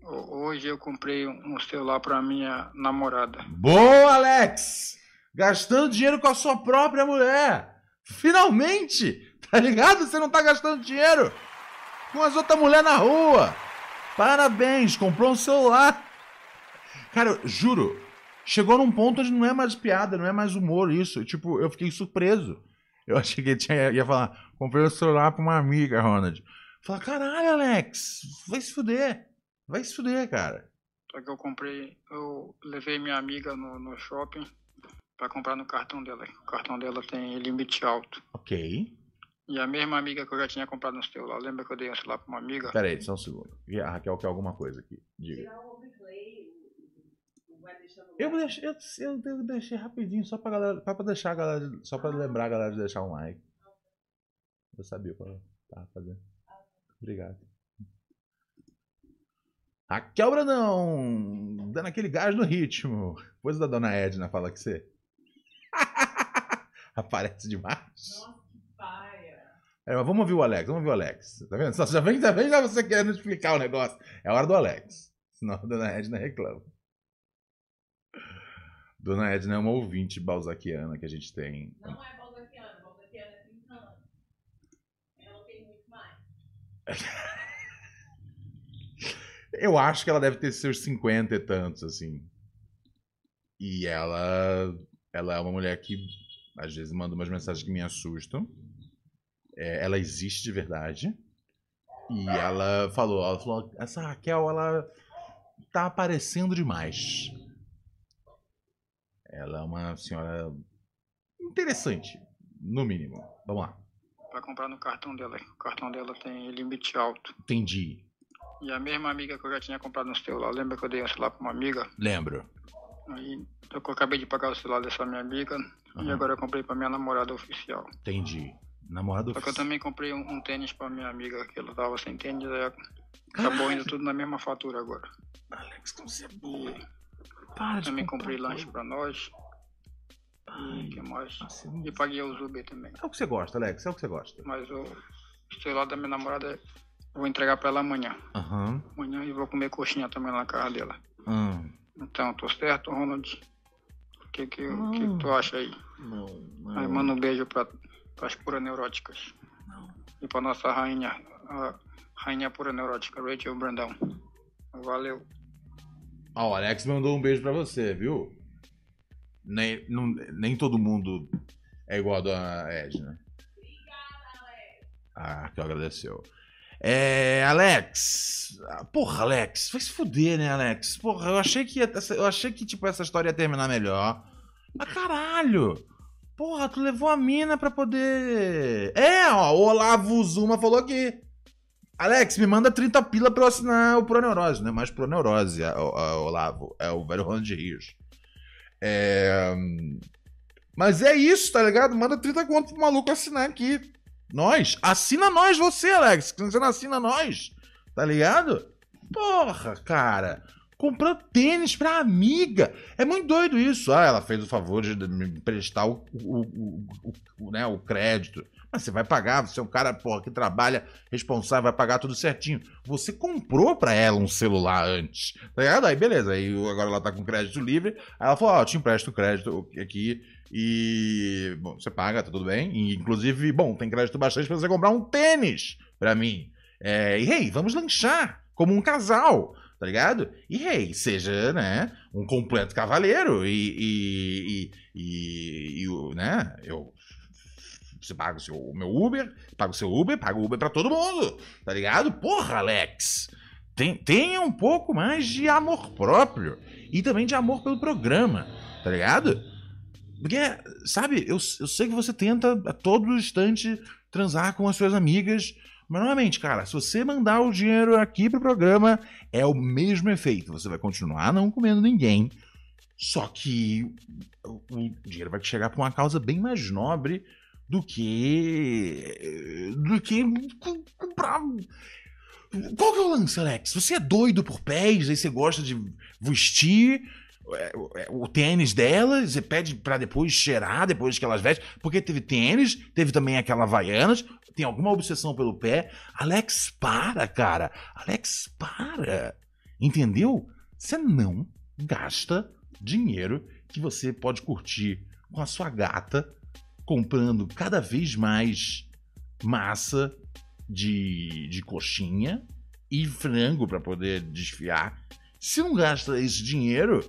hoje eu comprei um celular para minha namorada. Boa, Alex! Gastando dinheiro com a sua própria mulher. Finalmente! Tá ligado? Você não tá gastando dinheiro com as outras mulheres na rua. Parabéns, comprou um celular. Cara, juro, chegou num ponto onde não é mais piada, não é mais humor isso. Tipo, eu fiquei surpreso. Eu achei que ele tinha, ia falar, comprei o celular pra uma amiga, Ronald. Fala, caralho, Alex, vai se fuder. Vai se fuder, cara. Só que eu comprei, eu levei minha amiga no, no shopping para comprar no cartão dela. O cartão dela tem limite alto. Ok. E a mesma amiga que eu já tinha comprado no celular, lembra que eu dei um celular pra uma amiga? Pera aí, só um segundo. A Raquel quer alguma coisa aqui. Diga. Eu vou deixar, eu, eu, eu deixei rapidinho só pra galera, pra deixar a galera, só pra lembrar a galera de deixar um like. Eu sabia o que eu tava fazendo. Obrigado. Raquel Brandão, dando aquele gás no ritmo. Coisa da dona Edna fala que você. Aparece demais. Nossa, que paia. É, mas vamos ouvir o Alex, vamos ouvir o Alex. Tá vendo? Só, já vem, já vem já você querendo explicar o negócio. É hora do Alex. Senão a dona Edna reclama. Dona Edna é uma ouvinte balzaquiana que a gente tem. Não é balzaquiana, balzaquiana é 30 anos. Ela tem muito mais. Eu acho que ela deve ter seus 50 e tantos, assim. E ela, ela é uma mulher que às vezes manda umas mensagens que me assustam. É, ela existe de verdade. E ela falou, ela falou, essa Raquel, ela tá aparecendo demais. Ela é uma senhora interessante, no mínimo. Vamos lá. Pra comprar no cartão dela. O cartão dela tem limite alto. Entendi. E a mesma amiga que eu já tinha comprado no celular, lembra que eu dei um celular pra uma amiga? Lembro. Aí eu acabei de pagar o celular dessa minha amiga e Aham. agora eu comprei pra minha namorada oficial. Entendi. Namorado Só que eu também comprei um, um tênis pra minha amiga, que ela tava sem tênis, aí acabou indo tudo na mesma fatura agora. Alex, como você é boa. Para também comprei lanche coisa. pra nós. E Ai, o que mais? nossa, E paguei os Uber também. É o que você gosta, Alex. É o que você gosta. Mas o celular da minha namorada eu vou entregar pra ela amanhã. Aham. Amanhã e vou comer coxinha também lá na casa dela. Hum. Então, tô certo, Ronald? O que que, o que que tu acha aí? Não, não. Aí manda um beijo pra, pras puras neuróticas. Não. E pra nossa rainha, a rainha pura neurótica, Rachel Brandão. Valeu. Ó, o Alex mandou um beijo pra você, viu? Nem, não- nem todo mundo é igual a dona Edna. Ah, que agradeceu. É, Alex. Porra, Alex, vai se fuder, né, Alex? Porra, eu achei que ia- essa- eu achei que tipo essa história ia terminar melhor. Mas caralho. Porra, tu levou a mina pra poder. É, ó, o Olavo Zuma falou aqui. Alex, me manda 30 pila pra eu assinar o Proneurose, não é mais Proneurose, a- Olavo. É o velho Ronald de Rios. É... Mas é isso, tá ligado? Manda 30 conto pro maluco assinar aqui. Nós. Assina nós, você, Alex. Você não assina nós. Tá ligado? Porra, cara. Comprando tênis pra amiga. É muito doido isso. Ah, ela fez o favor de me emprestar o, o, o- o, né, o crédito. Mas você vai pagar, você é um cara, porra, que trabalha responsável, vai pagar tudo certinho. Você comprou pra ela um celular antes, tá ligado? Aí beleza, aí agora ela tá com crédito livre. Aí ela falou: Ó, eu te empresto o crédito aqui e. Bom, você paga, tá tudo bem. E, inclusive, bom, tem crédito bastante pra você comprar um tênis pra mim. É, e hey, vamos lanchar como um casal, tá ligado? E hey, seja, né, um completo cavaleiro e. e, e, e- e né, eu. Você paga o, seu, o meu Uber, paga o seu Uber, paga o Uber pra todo mundo, tá ligado? Porra, Alex! Tem, tenha um pouco mais de amor próprio e também de amor pelo programa, tá ligado? Porque, sabe, eu, eu sei que você tenta a todo instante transar com as suas amigas, mas novamente, cara, se você mandar o dinheiro aqui pro programa, é o mesmo efeito. Você vai continuar não comendo ninguém, só que o, dinheiro vai chegar pra uma causa bem mais nobre do que. do que com- comprar. Qual que é o lance, Alex? Você é doido por pés, aí você gosta de vestir é, o- é, o tênis delas, você pede pra depois cheirar, depois que elas vestem, porque teve tênis, teve também aquela Havaianas, tem alguma obsessão pelo pé. Alex, para, cara. Alex, para. Entendeu? Você não gasta dinheiro que você pode curtir com a sua gata, comprando cada vez mais massa de, de coxinha e frango pra poder desfiar. Se não gasta esse dinheiro,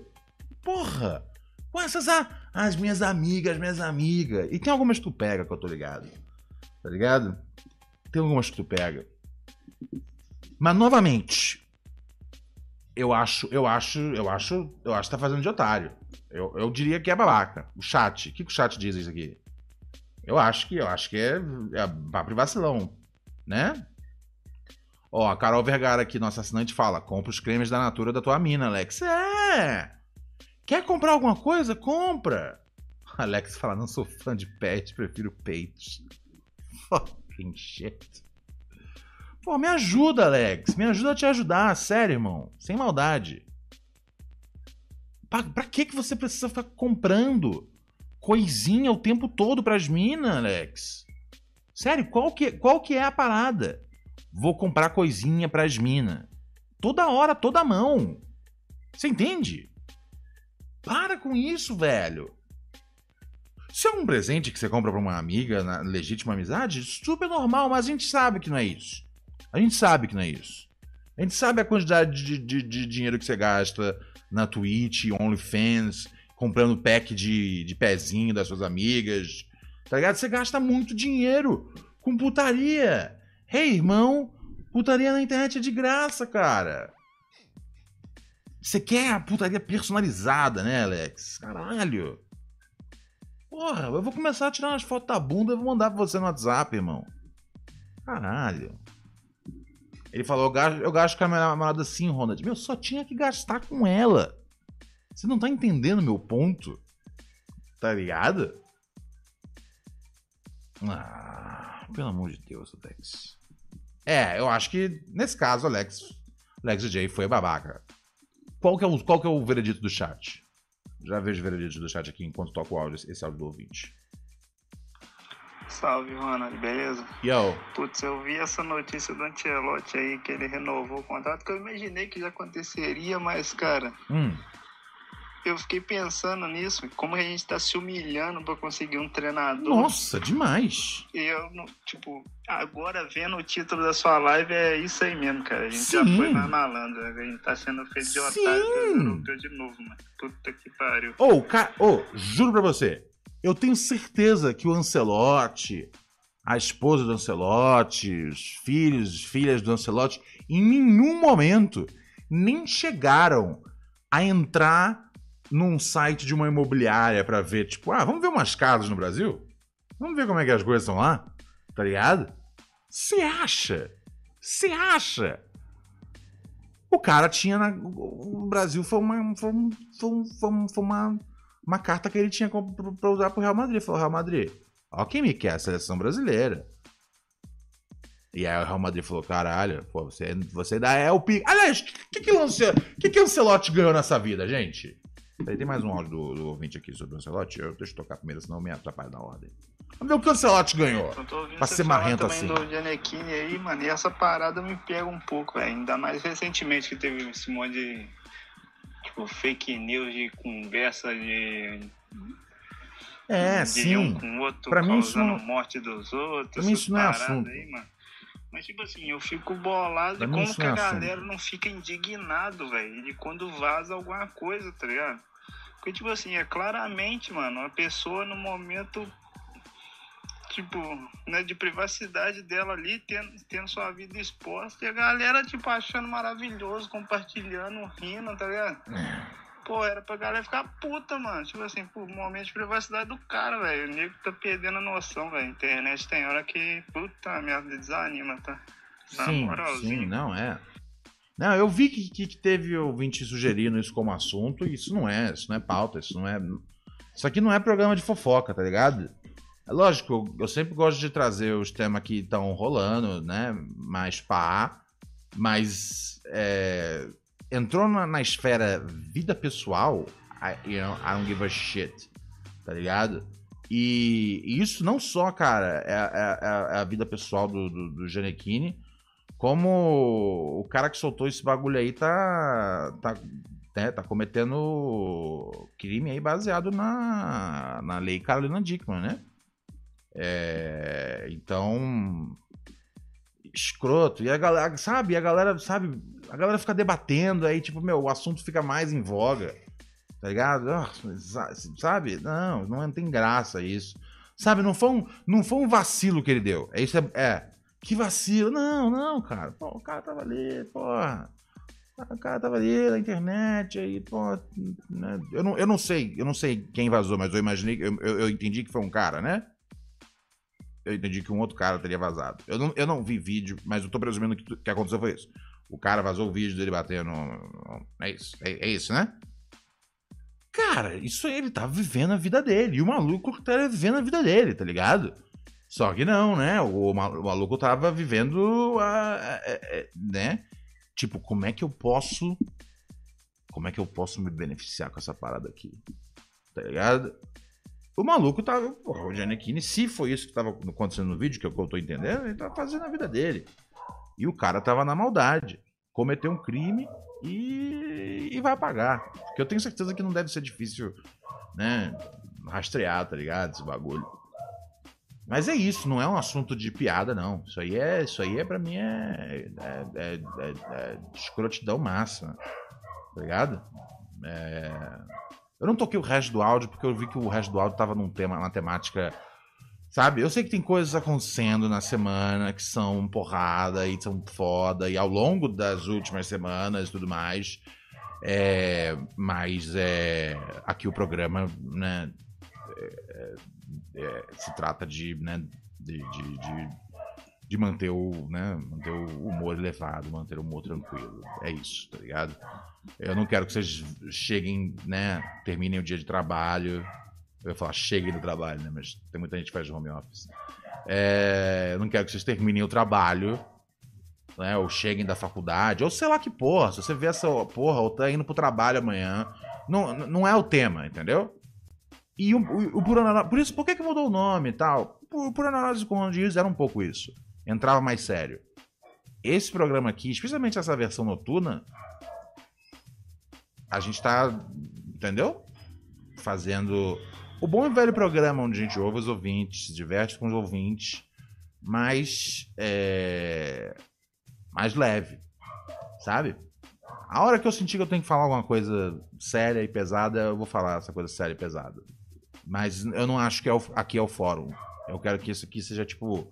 porra, com essas ah, as minhas amigas, minhas amigas. E tem algumas que tu pega que eu tô ligado. Tá ligado? Tem algumas que tu pega. Mas novamente, eu acho, eu acho, eu acho, eu acho que tá fazendo de otário. Eu, eu diria que é babaca. O chat. O que, que o chat diz isso aqui? Eu acho que, eu acho que é, é papo de vacilão, né? Ó, a Carol Vergara aqui, nossa assinante, fala: compra os cremes da Natura da tua mina, Alex. É! Quer comprar alguma coisa? Compra! Alex fala: não sou fã de pet, prefiro peitos. Fucking shit. Pô, me ajuda, Alex. Me ajuda a te ajudar, sério, irmão. Sem maldade. Pra, pra que, que você precisa ficar comprando coisinha o tempo todo pras minas, Alex? Sério, qual que, qual que é a parada? Vou comprar coisinha pras minas. Toda hora, toda mão. Você entende? Para com isso, velho. Se é um presente que você compra pra uma amiga na legítima amizade, super normal, mas a gente sabe que não é isso. A gente sabe que não é isso. A gente sabe a quantidade de, de- de dinheiro que você gasta na Twitch, OnlyFans, comprando pack de, de pezinho das suas amigas. Tá ligado? Você gasta muito dinheiro com putaria. Hey, irmão, putaria na internet é de graça, cara. Você quer a putaria personalizada, né, Alex? Caralho. Porra, eu vou começar a tirar umas fotos da bunda e vou mandar pra você no WhatsApp, irmão. Caralho. Ele falou, eu gasto, eu gasto com a minha namorada sim, Ronald. Meu, só tinha que gastar com ela. Você não tá entendendo meu ponto? Tá ligado? Ah, pelo amor de Deus, Alex. É, eu acho que nesse caso, Alex, Alex DJ foi babaca. Qual que, é o, qual que é o veredito do chat? Já vejo o veredito do chat aqui enquanto toco o áudio, esse áudio do ouvinte. Salve, Ronald, beleza? Yo, Putz, eu vi essa notícia do Ancelotti aí, que ele renovou o contrato, que eu imaginei que já aconteceria, mas, cara, hum, eu fiquei pensando nisso, como a gente tá se humilhando pra conseguir um treinador. Nossa, demais. E eu, tipo, agora vendo o título da sua live, é isso aí mesmo, cara. A gente já Sim. foi na malandra, a gente tá sendo feito de Sim. otário de novo, mano. Puta que pariu. Ô, ca... ô, juro pra você, eu tenho certeza que o Ancelotti, a esposa do Ancelotti, os filhos, as filhas do Ancelotti, em nenhum momento nem chegaram a entrar num site de uma imobiliária pra ver, tipo, ah, vamos ver umas casas no Brasil? Vamos ver como é que as coisas estão lá? Tá ligado? Você acha? Você acha? O cara tinha na. O Brasil foi uma. Foi, um- foi, um- foi, um- foi uma, uma carta que ele tinha pra usar pro Real Madrid. Falou, Real Madrid, ó quem me quer, a seleção brasileira. E aí o Real Madrid falou, caralho, pô, você, você dá é o pique. Aliás, o que, que, que, que o Ancelotti ganhou nessa vida, gente? Tem mais um áudio do, do ouvinte aqui sobre o Ancelotti. Eu, deixa eu tocar primeiro, senão eu me atrapalho na ordem. Ver o que o Ancelotti ganhou. Pra ser marrento assim. do Giannettini aí, mano, e essa parada me pega um pouco, velho. Ainda mais recentemente que teve esse monte de, tipo, fake news de conversa de... É, de sim. um com o outro Pra mim isso não- morte dos outros. Pra mim isso não é assunto. Aí, mano. Mas, tipo assim, eu fico bolado de como que a é galera não fica indignado, velho, de quando vaza alguma coisa, tá ligado? Porque, tipo assim, é claramente, mano, a pessoa no momento, tipo, né, de privacidade dela ali, tendo, tendo sua vida exposta, e a galera, tipo, achando maravilhoso, compartilhando, rindo, tá ligado? Pô, era pra galera ficar puta, mano. Tipo assim, pô, momento de privacidade do cara, velho. O nego tá perdendo a noção, velho. Internet tem hora que, puta merda, desanima, tá? Na Sim, moralzinha. sim, não é. Não, eu vi que, que, que teve ouvinte sugerindo isso como assunto, e isso não é, isso não é pauta, isso não é. Isso aqui não é programa de fofoca, tá ligado? É lógico, eu, eu sempre gosto de trazer os temas que estão rolando, né? Mais pá, mas é, entrou na, na esfera vida pessoal, I, you know, I don't give a shit, tá ligado? E, e isso não só, cara, é, é- é a vida pessoal do, do, do como o cara que soltou esse bagulho aí tá, tá, né, tá cometendo crime aí baseado na, na lei Carolina Dickman, né? É, então, escroto. E a galera, sabe? A galera, sabe? A galera fica debatendo aí, tipo, meu, o assunto fica mais em voga. Tá ligado? Sa- sabe? Não, não tem graça isso. Sabe, não foi um, não foi um vacilo que ele deu. É isso, é, é. Que vacilo. Não, não, cara. Pô, o cara tava ali, porra. O cara tava ali na internet, aí, pô. né? Eu, não, eu não sei, eu não sei quem vazou, mas eu imaginei, eu, eu, eu entendi que foi um cara, né? Eu entendi que um outro cara teria vazado. Eu não, eu não vi vídeo, mas eu tô presumindo que o que aconteceu foi isso. O cara vazou o vídeo dele batendo. É isso, é, é isso, né? Cara, isso ele tava vivendo a vida dele. E o maluco tá vivendo a vida dele, tá ligado? Só que não, né? O, ma- o maluco tava vivendo a, né? Tipo, como é que eu posso. Como é que eu posso me beneficiar com essa parada aqui? Tá ligado? O maluco tava. Porra, o Giannichini, se foi isso que tava acontecendo no vídeo, que é o que eu tô entendendo, ele tava fazendo a vida dele. E o cara tava na maldade. Cometeu um crime e, e vai pagar. Porque eu tenho certeza que não deve ser difícil, né? Rastrear, tá ligado? Esse bagulho. Mas é isso, não é um assunto de piada, não. Isso aí é, isso aí é pra mim é, é, é, é- é escrotidão máxima. Tá ligado? É, Eu não toquei o resto do áudio porque eu vi que o resto do áudio tava num tema, uma temática. Sabe? Eu sei que tem coisas acontecendo na semana que são porrada e são foda, e ao longo das últimas semanas e tudo mais. É, mas é, aqui o programa, né? é, é, se trata de, né, de, de, de, de manter, o, né, manter o humor elevado, manter o humor tranquilo. É isso, tá ligado? Eu não quero que vocês cheguem, né, terminem o dia de trabalho. Eu ia falar cheguem do trabalho, né? Mas tem muita gente que faz home office. É, eu não quero que vocês terminem o trabalho, né? Ou cheguem da faculdade, ou sei lá que porra. Se você vê essa porra, ou tá indo pro trabalho amanhã. Não, não é o tema, entendeu? E o, o, o por, análise, por isso, por que, que mudou o nome e tal? Por, por análise com dias era um pouco isso. Entrava mais sério. Esse programa aqui, especialmente essa versão noturna, a gente tá entendeu? Fazendo o bom e velho programa onde a gente ouve os ouvintes, se diverte com os ouvintes, mais, é, mais leve, sabe? A hora que eu sentir que eu tenho que falar alguma coisa séria e pesada, eu vou falar essa coisa séria e pesada. Mas eu não acho que é o- aqui é o fórum. Eu quero que isso aqui seja tipo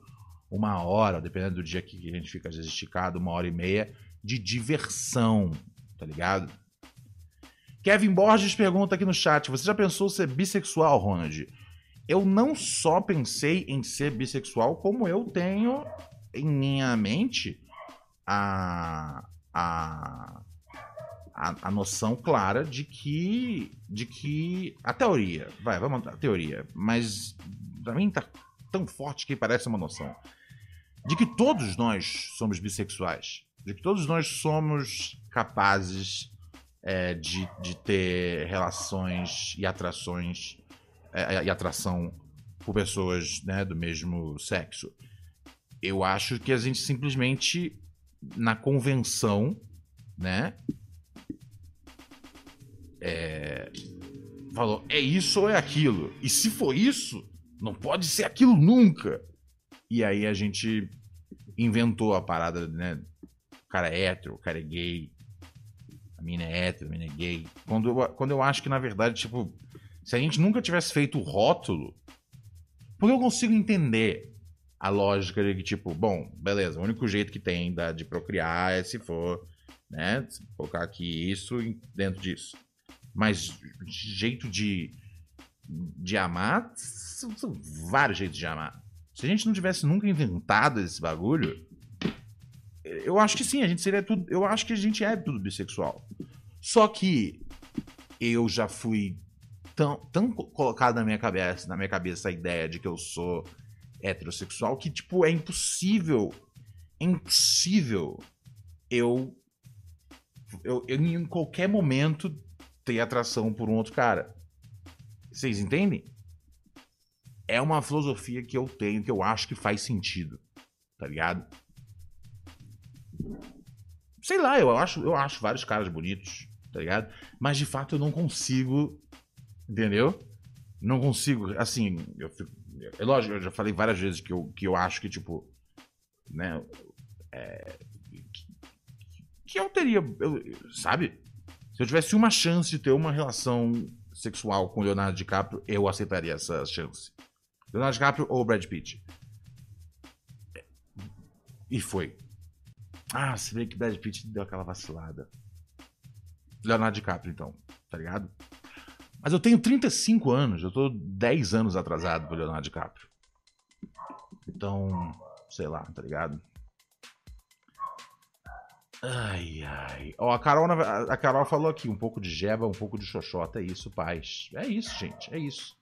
uma hora, dependendo do dia que a gente fica às vezes esticado, uma hora e meia, de diversão, tá ligado? Kevin Borges pergunta aqui no chat: Você já pensou ser bissexual, Ronald? Eu não só pensei em ser bissexual, como eu tenho em minha mente a, a, a, a noção clara de que. de que. A teoria. Vai, vamos a teoria. Mas pra mim tá tão forte que parece uma noção. De que todos nós somos bissexuais. De que todos nós somos capazes é, de, de ter relações e atrações é, e atração por pessoas né, do mesmo sexo. Eu acho que a gente simplesmente, na convenção, né? é, falou, é isso ou é aquilo. E se for isso, não pode ser aquilo nunca. E aí a gente inventou a parada, né? O cara é hétero, o cara é gay, a mina é hétero, a mina é gay. Quando eu, quando eu acho que, na verdade, tipo, se a gente nunca tivesse feito o rótulo, porque eu consigo entender a lógica de que, tipo, bom, beleza, o único jeito que tem da, de procriar é se for, né, se colocar aqui isso dentro disso. Mas jeito de, de amar, são vários jeitos de amar. Se a gente não tivesse nunca inventado esse bagulho, eu acho que sim, a gente seria tudo. Eu acho que a gente é tudo bissexual. Só que eu já fui tão, tão co- colocado na minha cabeça, na minha cabeça a ideia de que eu sou heterossexual que, tipo, é impossível. É impossível eu, eu, eu em qualquer momento ter atração por um outro cara. Vocês entendem? É uma filosofia que eu tenho que eu acho que faz sentido. Tá ligado? Sei lá, eu acho, eu acho vários caras bonitos, tá ligado? Mas de fato eu não consigo. Entendeu? Não consigo. Assim, eu fico. É lógico, eu já falei várias vezes que eu, que eu acho que, tipo. Né? é, que, que eu teria. eu- sabe? Se eu tivesse uma chance de ter uma relação sexual com Leonardo DiCaprio, eu aceitaria essa chance. Leonardo DiCaprio ou Brad Pitt. E foi. Ah, se vê que Brad Pitt deu aquela vacilada. Leonardo DiCaprio, então, tá ligado? Mas eu tenho 35 anos, eu tô 10 anos atrasado pro Leonardo DiCaprio. Então, sei lá, tá ligado? Ai, ai. Ó, a Carol, a Carol falou aqui, um pouco de jeba, um pouco de xoxota, é isso, paz. É isso, gente, é isso.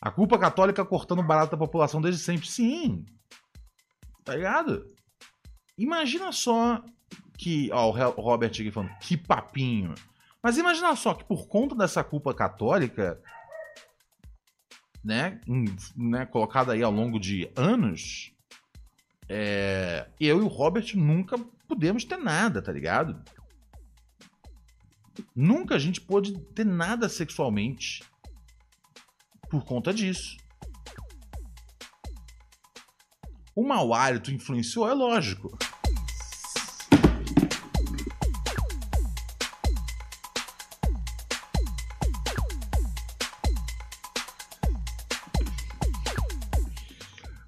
A culpa católica cortando barato da população desde sempre. Sim. Tá ligado? Imagina só que. Ó, o Robert aqui falando, que papinho. Mas imagina só que por conta dessa culpa católica, né, né colocada aí ao longo de anos, é, eu e o Robert nunca pudemos ter nada, tá ligado? Nunca a gente pôde ter nada sexualmente por conta disso. O mau hálito influenciou, é lógico.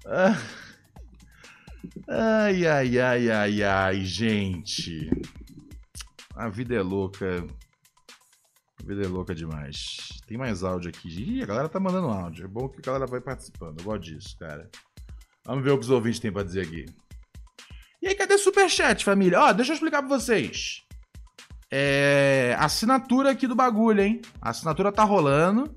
Ah. Ai, ai, ai, ai, ai, gente. A vida é louca. A vida é louca demais. Tem mais áudio aqui. Ih, a galera tá mandando áudio. É bom que a galera vai participando. Eu gosto disso, cara. Vamos ver o que os ouvintes têm pra dizer aqui. E aí, cadê superchat, família? Ó, deixa eu explicar pra vocês. É. Assinatura aqui do bagulho, hein? A assinatura tá rolando.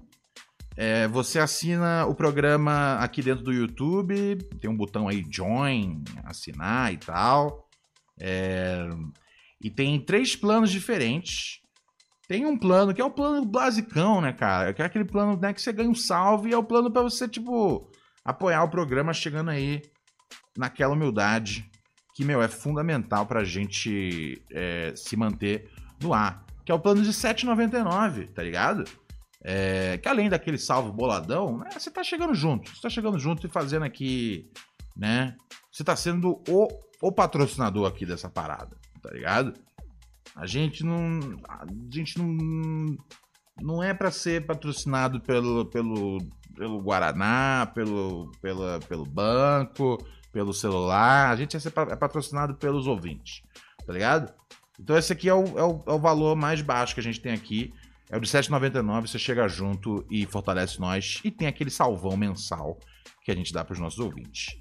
É, você assina o programa aqui dentro do YouTube, tem um botão aí Join, assinar e tal. É, e tem três planos diferentes. Tem um plano que é o plano basicão, né, cara? Que é aquele plano né, que você ganha um salve e é o plano pra você, tipo, apoiar o programa chegando aí naquela humildade que, meu, é fundamental pra gente é, se manter no ar. que é o plano de R$ 7,99, tá ligado? É, que além daquele salvo boladão, né, você tá chegando junto. Você tá chegando junto e fazendo aqui, né? Você tá sendo o, o patrocinador aqui dessa parada, tá ligado? A gente não. A gente não. Não é para ser patrocinado pelo, pelo, pelo Guaraná, pelo, pela, pelo banco, pelo celular. A gente é, é patrocinado pelos ouvintes, tá ligado? Então esse aqui é o, é o, é o valor mais baixo que a gente tem aqui. É o de 7,99. Você chega junto e fortalece nós. E tem aquele salvão mensal que a gente dá para os nossos ouvintes.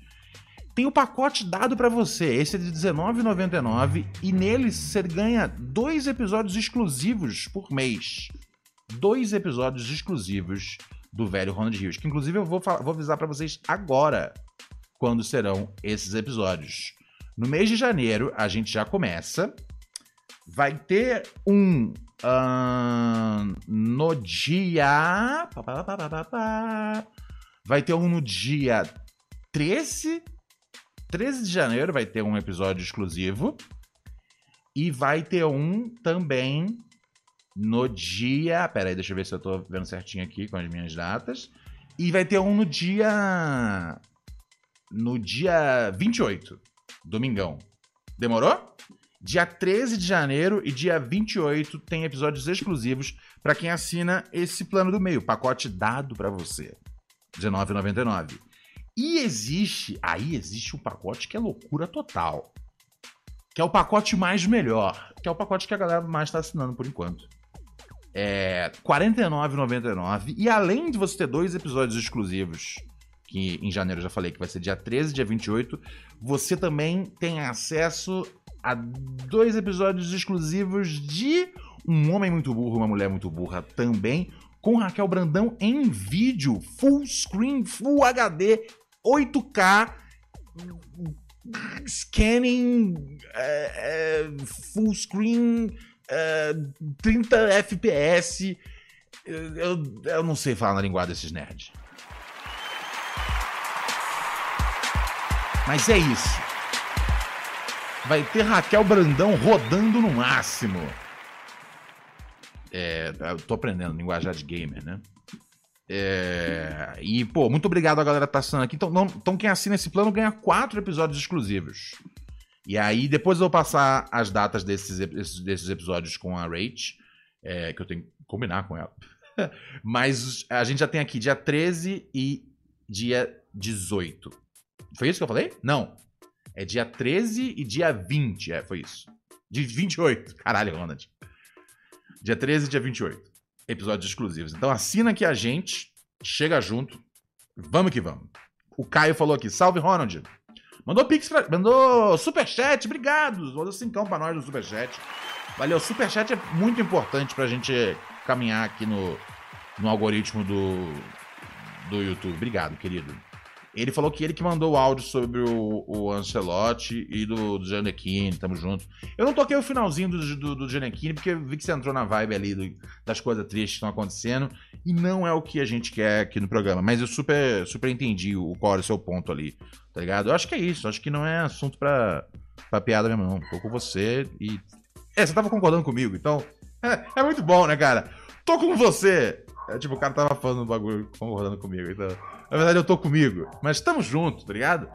Tem o pacote dado para você. Esse é de R$19,99 e nele você ganha dois episódios exclusivos por mês. Dois episódios exclusivos do velho Ronald Rios. Que inclusive eu vou, vou avisar para vocês agora quando serão esses episódios. No mês de janeiro, a gente já começa. Vai ter um uh, no dia. Vai ter um no dia 13. 13 de janeiro vai ter um episódio exclusivo. E vai ter um também no dia. Pera aí, deixa eu ver se eu tô vendo certinho aqui com as minhas datas. E vai ter um no dia. No dia 28, domingão. Demorou? Dia 13 de janeiro e dia 28 tem episódios exclusivos para quem assina esse plano do meio, pacote dado para você. R$19,99. E existe, aí existe um pacote que é loucura total. Que é o pacote mais melhor, que é o pacote que a galera mais está assinando por enquanto. É R$49,99 e além de você ter dois episódios exclusivos, que em janeiro eu já falei que vai ser dia 13 e dia 28, você também tem acesso a dois episódios exclusivos de Um Homem Muito Burro Uma Mulher Muito Burra também, com Raquel Brandão em vídeo, full screen, full HD, 8K, scanning, é, é, full screen, é, 30 FPS. Eu, eu não sei falar na linguagem desses nerds. Mas é isso vai ter Raquel Brandão rodando no máximo. É, eu tô aprendendo linguajar de gamer, né? É, e, pô, muito obrigado a galera que tá assinando aqui. Então, não, então, quem assina esse plano ganha quatro episódios exclusivos. E aí, depois eu vou passar as datas desses, desses episódios com a Rach, é, que eu tenho que combinar com ela. Mas a gente já tem aqui dia 13 e dia 18. Foi isso que eu falei? Não. É dia 13 e dia 20. É, foi isso. De 28. Caralho, Ronald. Dia 13 e dia 28. Episódios exclusivos. Então assina aqui a gente. Chega junto. Vamos que vamos. O Caio falou aqui. Salve, Ronald. Mandou pix pra... Mandou superchat. Obrigado. Mandou cincão pra nós no superchat. Valeu. Superchat é muito importante pra gente caminhar aqui no, no algoritmo do, do YouTube. Obrigado, querido. Ele falou que ele que mandou o áudio sobre o, o Ancelotti e do, do Gianecchini, tamo junto. Eu não toquei o finalzinho do, do, do Gianecchini, porque vi que você entrou na vibe ali do, das coisas tristes que estão acontecendo, e não é o que a gente quer aqui no programa. Mas eu super, super entendi o, qual era o seu ponto ali, tá ligado? Eu acho que é isso, acho que não é assunto pra, pra piada mesmo, não. Tô com você e. É, você tava concordando comigo, então. É, é muito bom, né, cara? Tô com você! É, tipo, o cara tava falando um bagulho concordando comigo, então. Na verdade, eu tô comigo. Mas estamos juntos, tá ligado?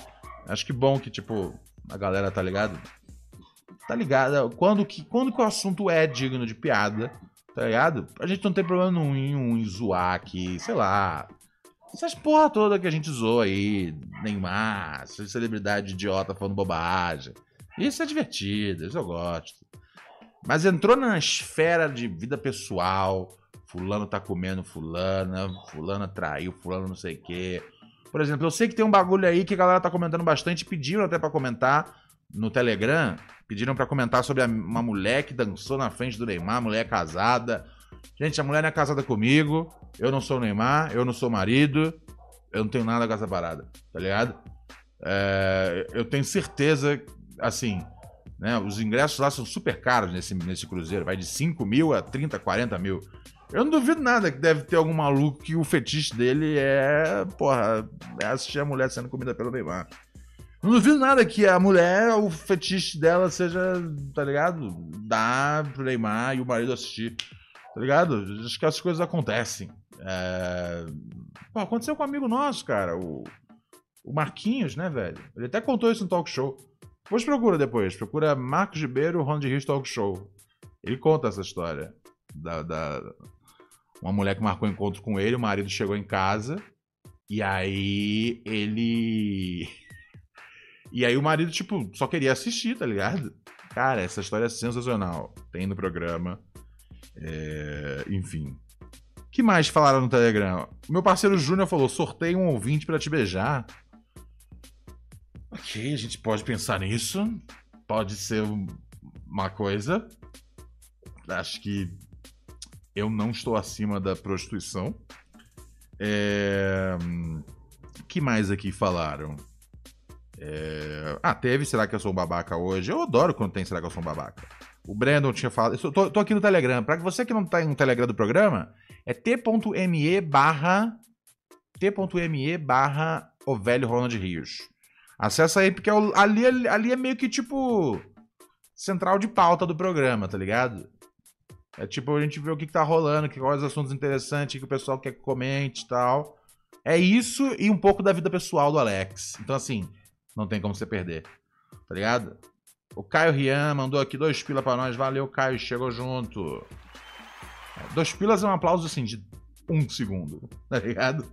Acho que bom que, tipo, a galera tá ligado. Tá ligado? Quando que, quando que o assunto é digno de piada, tá ligado? A gente não tem problema nenhum em zoar aqui, sei lá. Essas porra toda que a gente zoa aí, Neymar, celebridade idiota falando bobagem. Isso é divertido, isso eu gosto. Mas entrou na esfera de vida pessoal, fulano tá comendo fulana, fulana traiu, fulano não sei o quê. Por exemplo, eu sei que tem um bagulho aí que a galera tá comentando bastante, pediram até para comentar no Telegram, pediram para comentar sobre uma mulher que dançou na frente do Neymar, mulher casada. Gente, a mulher não é casada comigo, eu não sou o Neymar, eu não sou marido, eu não tenho nada com essa parada, tá ligado? É, eu tenho certeza, assim, né, os ingressos lá são super caros nesse, nesse cruzeiro, vai de 5 mil a 30, 40 mil. Eu não duvido nada que deve ter algum maluco que o fetiche dele é, porra, é assistir a mulher sendo comida pelo Neymar. Não duvido nada que a mulher, o fetiche dela seja, tá ligado? Dar pro Neymar e o marido assistir. Tá ligado? Acho que as coisas acontecem. É... Pô, aconteceu com um amigo nosso, cara. O, o Marquinhos, né, velho? Ele até contou isso no talk show. Depois procura depois. Procura Marcos Ribeiro, Ronald Rios Talk Show. Ele conta essa história. Da, da, Uma mulher que marcou encontro com ele, o marido chegou em casa. E aí ele. E aí o marido, tipo, só queria assistir, tá ligado? Cara, essa história é sensacional. Tem no programa. É... Enfim. que mais falaram no Telegram? Meu parceiro Júnior falou: sorteio um ouvinte para te beijar. Ok, a gente pode pensar nisso. Pode ser uma coisa. Acho que eu não estou acima da prostituição. É... que mais aqui falaram? É... Ah, teve Será que eu sou um babaca hoje? Eu adoro quando tem Será que eu sou um babaca. O Brandon tinha falado. Eu tô, tô aqui no Telegram. Pra você que não tá no Telegram do programa, é t.me barra. t.me barra o velho Ronald Rios. Acessa aí, porque é ali, ali é meio que tipo. Central de pauta do programa, tá ligado? É tipo, a gente vê o que, que tá rolando, que, quais assuntos interessantes que o pessoal quer que comente e tal. É isso e um pouco da vida pessoal do Alex. Então, assim, não tem como você perder. Tá ligado? O Caio Rian mandou aqui dois pilas pra nós. Valeu, Caio, chegou junto. É, dois pilas é um aplauso assim de um segundo, tá ligado?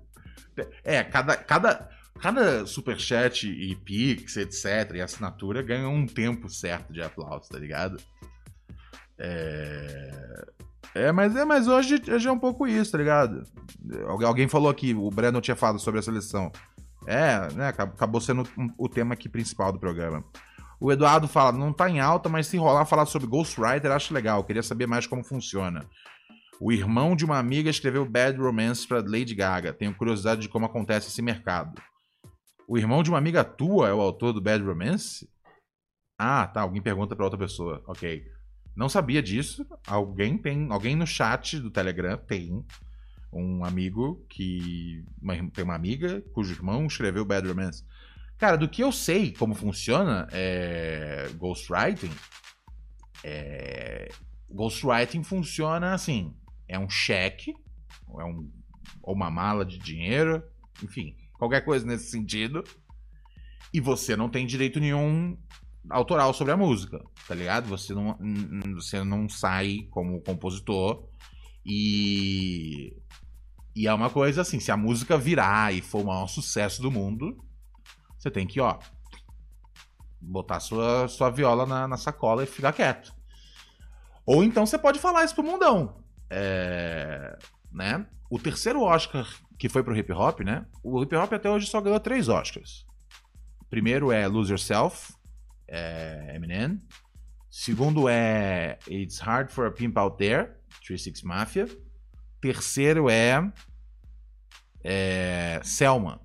É, cada, cada, cada superchat e pix, etc, e assinatura ganha um tempo certo de aplauso, tá ligado? É... É, mas, é, mas hoje, hoje é um pouco isso, tá ligado? Alguém falou aqui, o Brandon tinha falado sobre a seleção. É, né? Acabou sendo o tema aqui principal do programa. O Eduardo fala, não tá em alta, mas se rolar falar sobre Ghostwriter, acho legal. Queria saber mais como funciona. O irmão de uma amiga escreveu Bad Romance pra Lady Gaga. Tenho curiosidade de como acontece esse mercado. O irmão de uma amiga tua é o autor do Bad Romance? Ah, tá. Alguém pergunta pra outra pessoa. Ok. Não sabia disso. Alguém tem. Alguém no chat do Telegram tem um amigo que. Tem uma amiga cujo irmão escreveu Bad Romance. Cara, do que eu sei como funciona é, Ghostwriting, é, Ghostwriting funciona assim: é um cheque, é um, ou uma mala de dinheiro, enfim, qualquer coisa nesse sentido, e você não tem direito nenhum autoral sobre a música, tá ligado? Você não, você não sai como compositor e e é uma coisa assim, se a música virar e for o maior sucesso do mundo, você tem que, ó, botar sua, sua viola na, na sacola e ficar quieto. Ou então você pode falar isso pro mundão. É, né? O terceiro Oscar que foi pro hip hop, né? O hip hop até hoje só ganhou três Oscars. Primeiro é Lose Yourself, é, Eminem. Segundo é It's Hard for a Pimp Out There, 36 Mafia. Terceiro é, é Selma,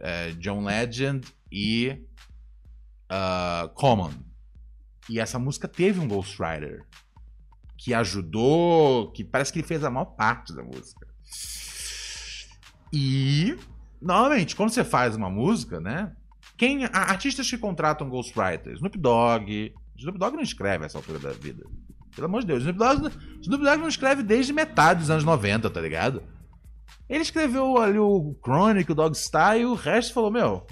é, John Legend e uh, Common. E essa música teve um ghostwriter que ajudou, que parece que ele fez a maior parte da música. E, novamente, quando você faz uma música, né? Quem, artistas que contratam ghostwriters, Snoop Dogg. Snoop Dogg não escreve essa altura da vida. Pelo amor de Deus. Snoop Dogg, Snoop Dogg não escreve desde metade dos anos 90, tá ligado? Ele escreveu ali o Chronic, o Dog Style, o resto falou, meu,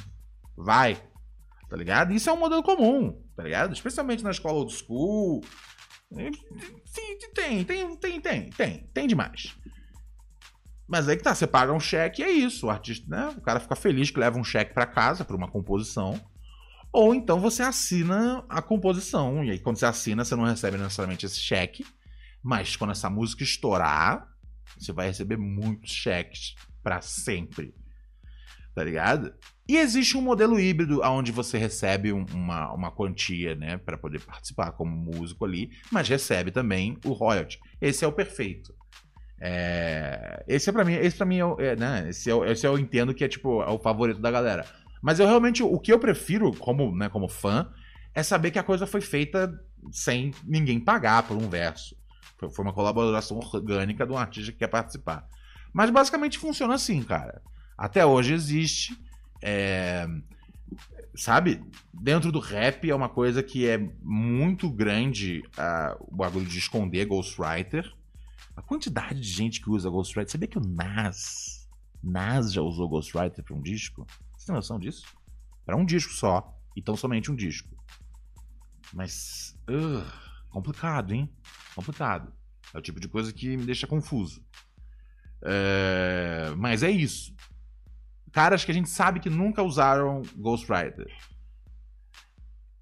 vai. Tá ligado? Isso é um modelo comum, tá ligado? Especialmente na escola old school. Sim, tem, tem, tem, tem, tem, tem demais. Mas aí que tá, você paga um cheque e é isso. O artista, né? O cara fica feliz que leva um cheque para casa para uma composição. Ou então você assina a composição. E aí, quando você assina, você não recebe necessariamente esse cheque. Mas quando essa música estourar, você vai receber muitos cheques para sempre. Tá ligado? E existe um modelo híbrido onde você recebe uma, uma quantia, né, para poder participar como músico ali, mas recebe também o royalty. Esse é o perfeito. É, esse é para mim, esse para mim é, é, né, esse, é, esse eu entendo que é tipo é o favorito da galera. Mas eu realmente o que eu prefiro como, né, como fã é saber que a coisa foi feita sem ninguém pagar por um verso. Foi uma colaboração orgânica de um artista que quer participar. Mas basicamente funciona assim, cara. Até hoje existe. É... sabe? Dentro do rap é uma coisa que é muito grande ah, o bagulho de esconder Ghostwriter. A quantidade de gente que usa Ghostwriter. Sabia que o Nas. Nas já usou Ghostwriter pra um disco? Você tem noção disso? Pra um disco só. Então somente um disco. Mas. ugh, complicado, hein? Complicado. É o tipo de coisa que me deixa confuso. É, mas é isso. Caras que a gente sabe que nunca usaram Ghostwriter.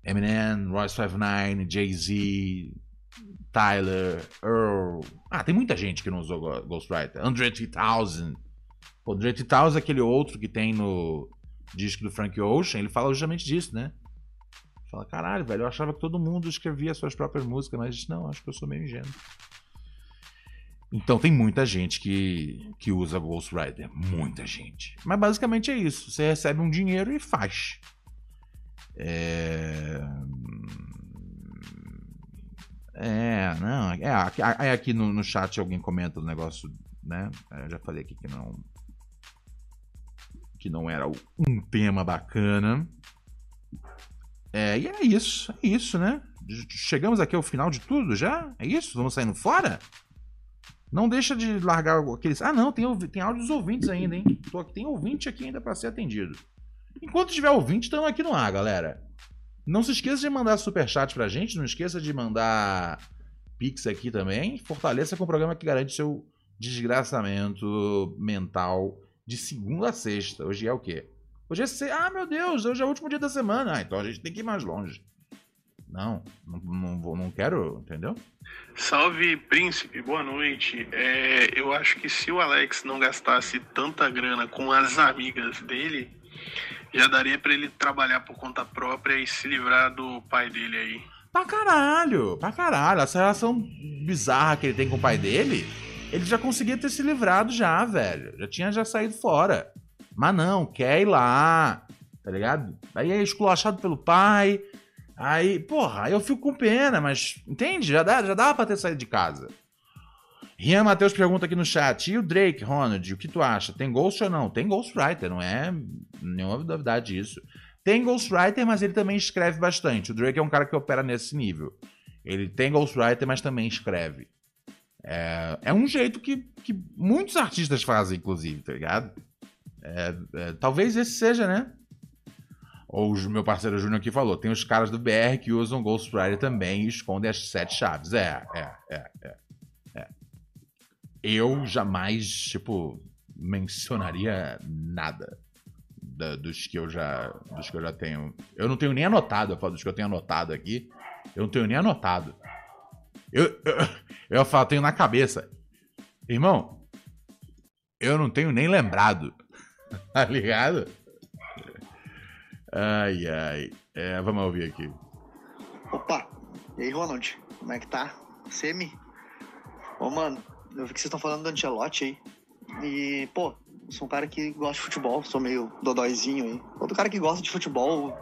Eminem, Royce 59, Jay-Z, Tyler, Earl. Ah, tem muita gente que não usou Ghostwriter. Andre 3000. Pô, Andre 3000 é aquele outro que tem no disco do Frank Ocean. Ele fala justamente disso, né? Fala, caralho, velho, eu achava que todo mundo escrevia suas próprias músicas, mas não, acho que eu sou meio ingênuo. Então tem muita gente que, que usa Ghostwriter. Muita gente. Mas basicamente é isso. Você recebe um dinheiro e faz. É. É, não. É, aqui, aí aqui no, no chat alguém comenta o negócio, né? Eu já falei aqui que não. Que não era um tema bacana. É, e é isso. É isso, né? Chegamos aqui ao final de tudo já? É isso? Vamos saindo fora? Não deixa de largar aqueles. Ah, não, tem, tem áudios ouvintes ainda, hein? Tô aqui, tem ouvinte aqui ainda pra ser atendido. Enquanto tiver ouvinte, estamos aqui no ar, galera. Não se esqueça de mandar superchat pra gente, não esqueça de mandar pix aqui também. Fortaleça com o programa que garante seu desgraçamento mental de segunda a sexta. Hoje é o quê? Hoje é se... Ah, meu Deus, hoje é o último dia da semana. Ah, então a gente tem que ir mais longe. Não, não, não, vou, não quero, entendeu? Salve, príncipe, boa noite. É, eu acho que se o Alex não gastasse tanta grana com as amigas dele, já daria pra ele trabalhar por conta própria e se livrar do pai dele aí. Pra caralho, pra caralho. Essa relação bizarra que ele tem com o pai dele, ele já conseguia ter se livrado já, velho. Já tinha já saído fora. Mas não, quer ir lá, tá ligado? Aí é esculachado pelo pai. Aí, porra, aí eu fico com pena, mas entende? Já, dá, já dava pra ter saído de casa. Rian Matheus pergunta aqui no chat: e o Drake, Ronald, o que tu acha? Tem Ghost ou não? Tem Ghostwriter, não é nenhuma novidade isso. Tem Ghostwriter, mas ele também escreve bastante. O Drake é um cara que opera nesse nível. Ele tem Ghostwriter, mas também escreve. É, é um jeito que, que muitos artistas fazem, inclusive, tá ligado? É, é, talvez esse seja, né? Ou o meu parceiro Júnior aqui falou: tem os caras do BR que usam Ghostwriter também e escondem as sete chaves. É, é, é, é. é. Eu jamais, tipo, mencionaria nada da- dos que eu já dos que eu já tenho. Eu não tenho nem anotado, eu falo dos que eu tenho anotado aqui. Eu não tenho nem anotado. Eu, eu, eu falo, tenho na cabeça. Irmão, eu não tenho nem lembrado. Tá ligado? Ai, ai. É, vamos ouvir aqui. Opa, e aí, Ronald? Como é que tá? Semi? Ô, mano, eu vi que vocês estão falando do Ancelotti aí. E, pô, sou um cara que gosta de futebol, sou meio dodóizinho aí. Todo cara que gosta de futebol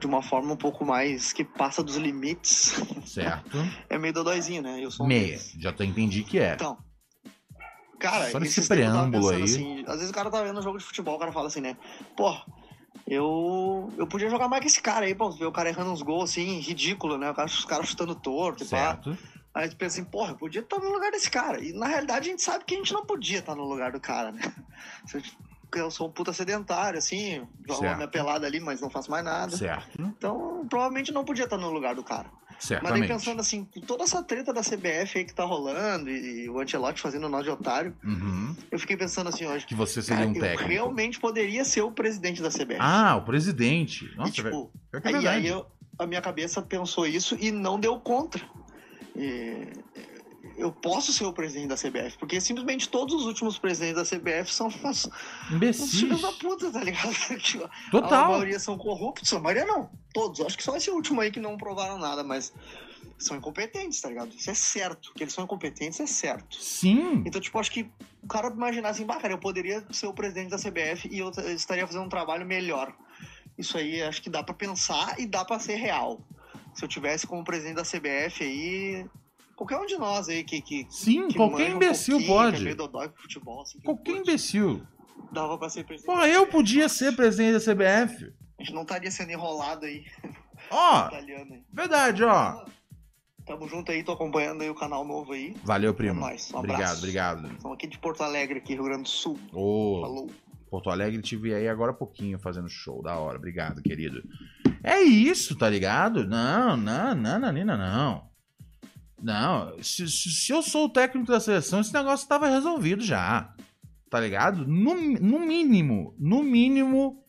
de uma forma um pouco mais que passa dos limites Certo? é meio dodóizinho, né? Eu sou um Meia. desses. Já tô entendi que é. Então, cara, Só nesse preâmbulo aí. assim, às vezes o cara tá vendo um jogo de futebol, o cara fala assim, né? Pô, eu, eu podia jogar mais que esse cara aí, pô, ver o cara errando uns gols assim, ridículo, né? O cara, os caras chutando torto e pá. Certo? Aí tu pensa assim, porra, eu podia estar no lugar desse cara. E na realidade a gente sabe que a gente não podia estar no lugar do cara, né? Eu- porque Eu sou um puta sedentário, assim, jogo uma minha pelada ali, mas não faço mais nada. Certo? Então, provavelmente não podia estar no lugar do cara. Mas daí Certamente. pensando assim, com toda essa treta da CBF aí que tá rolando e, o Ancelotti fazendo nó de otário, Uhum. eu fiquei pensando assim, hoje, Que você seria cara, um eu técnico. realmente poderia ser o presidente da CBF. Ah, o presidente. Nossa, e, tipo, pior que é aí, aí eu- a minha cabeça pensou isso e não deu contra. E, eu posso ser o presidente da CBF, porque simplesmente todos os últimos presidentes da CBF são uns Imbecis. filhos da puta, tá ligado? Tipo, A Total. maioria são corruptos, a maioria não. Todos. Acho que só esse último aí que não provaram nada, mas são incompetentes, tá ligado? Isso é certo. Que eles são incompetentes é certo. Sim. Então, tipo, acho que o cara imaginar assim, bah, cara, eu poderia ser o presidente da CBF e eu estaria fazendo um trabalho melhor. Isso aí acho que dá pra pensar e dá pra ser real. Se eu tivesse como presidente da CBF aí. Qualquer um de nós aí que. que Sim, que qualquer um imbecil Que é pode. dodói com futebol, assim, que Qualquer imbecil. Dava pra ser presidente. Porra, eu podia ser presidente da CBF. A gente não estaria sendo enrolado aí. Ó, aí. verdade, ó. Tamo junto aí, tô acompanhando aí o canal novo aí. Valeu, primo. É nóis, um obrigado, obrigado. Estamos aqui de Porto Alegre, aqui, Rio Grande do Sul. Ô, Falou. Porto Alegre tive aí agora pouquinho fazendo show. Da hora, obrigado, querido. É isso, tá ligado? Não, não, não, não, não, não. Se, se- eu sou o técnico da seleção, esse negócio tava resolvido já. Tá ligado? No, no mínimo, no mínimo,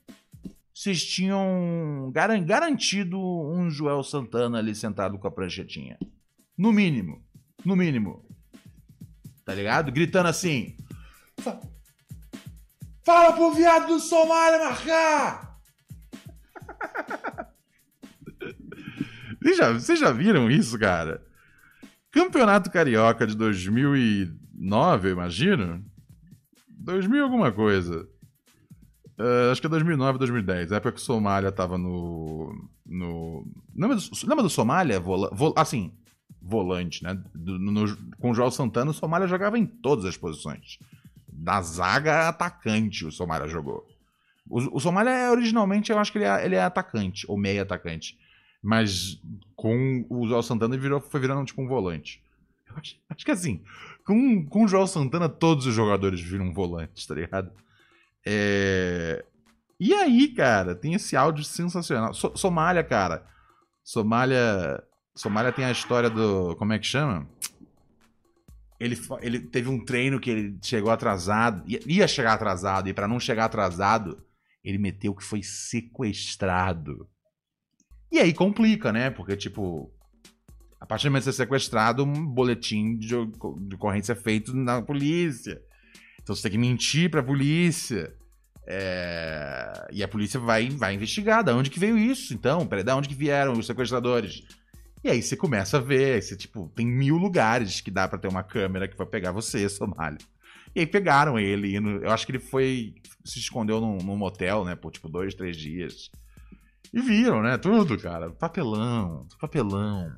vocês tinham garan- garantido um Joel Santana ali sentado com a pranchetinha. No mínimo. No mínimo. Tá ligado? Gritando assim. "Fa- Fala pro viado do Somália marcar! Vocês já, vocês já viram isso, cara? Campeonato Carioca de 2009, eu imagino? 2000 alguma coisa. Eh, acho que é 2009, 2010. A época que o Somália tava no. no... Lembra, do, lembra do Somália? Vola, vol- assim, volante, né? Do- no- com o João Santana, o Somália jogava em todas as posições. Da zaga a atacante, o Somália jogou. O, o Somália, é, originalmente, eu acho que ele é, ele é atacante, ou meio atacante. Mas com o João Santana ele virou, foi virando tipo um volante. Eu acho, acho que assim, com, com o João Santana, todos os jogadores viram volantes, tá ligado? É... E aí, cara, tem esse áudio sensacional. So- Somália, cara. Somália. Somália tem a história do. Como é que chama? Ele, ele teve um treino que ele chegou atrasado. Ia, chegar atrasado, e pra não chegar atrasado, ele meteu que foi sequestrado. E aí complica, né? Porque, tipo, a partir do momento de ser sequestrado, um boletim de, de ocorrência é feito na polícia. Então você tem que mentir pra polícia. É, E a polícia vai, vai investigar. Da onde que veio isso, então? Peraí, da onde que vieram os sequestradores? E aí você começa a ver, você, tipo, tem mil lugares que dá pra ter uma câmera que vai pegar você, Somália. E aí pegaram ele, eu acho que ele foi, se escondeu num, num motel, né, por tipo dois, três dias. E viram, né, tudo, cara, papelão, papelão.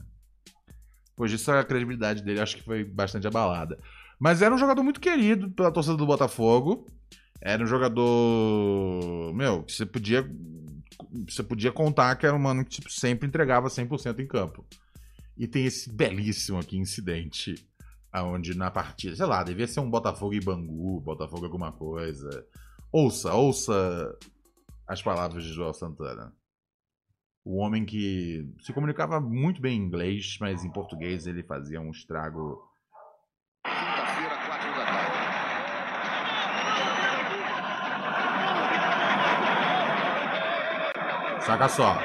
Pois disso a credibilidade dele acho que foi bastante abalada. Mas era um jogador muito querido pela torcida do Botafogo. Era um jogador, meu, que você podia você podia contar que era um mano que tipo, sempre entregava 100% em campo. E tem esse belíssimo aqui incidente aonde na partida, sei lá, devia ser um Botafogo e Bangu, Botafogo alguma coisa. Ouça, ouça as palavras de Joel Santana. O homem que se comunicava muito bem em inglês, mas em português ele fazia um estrago. Quinta-feira, quatro da tarde. Saca só.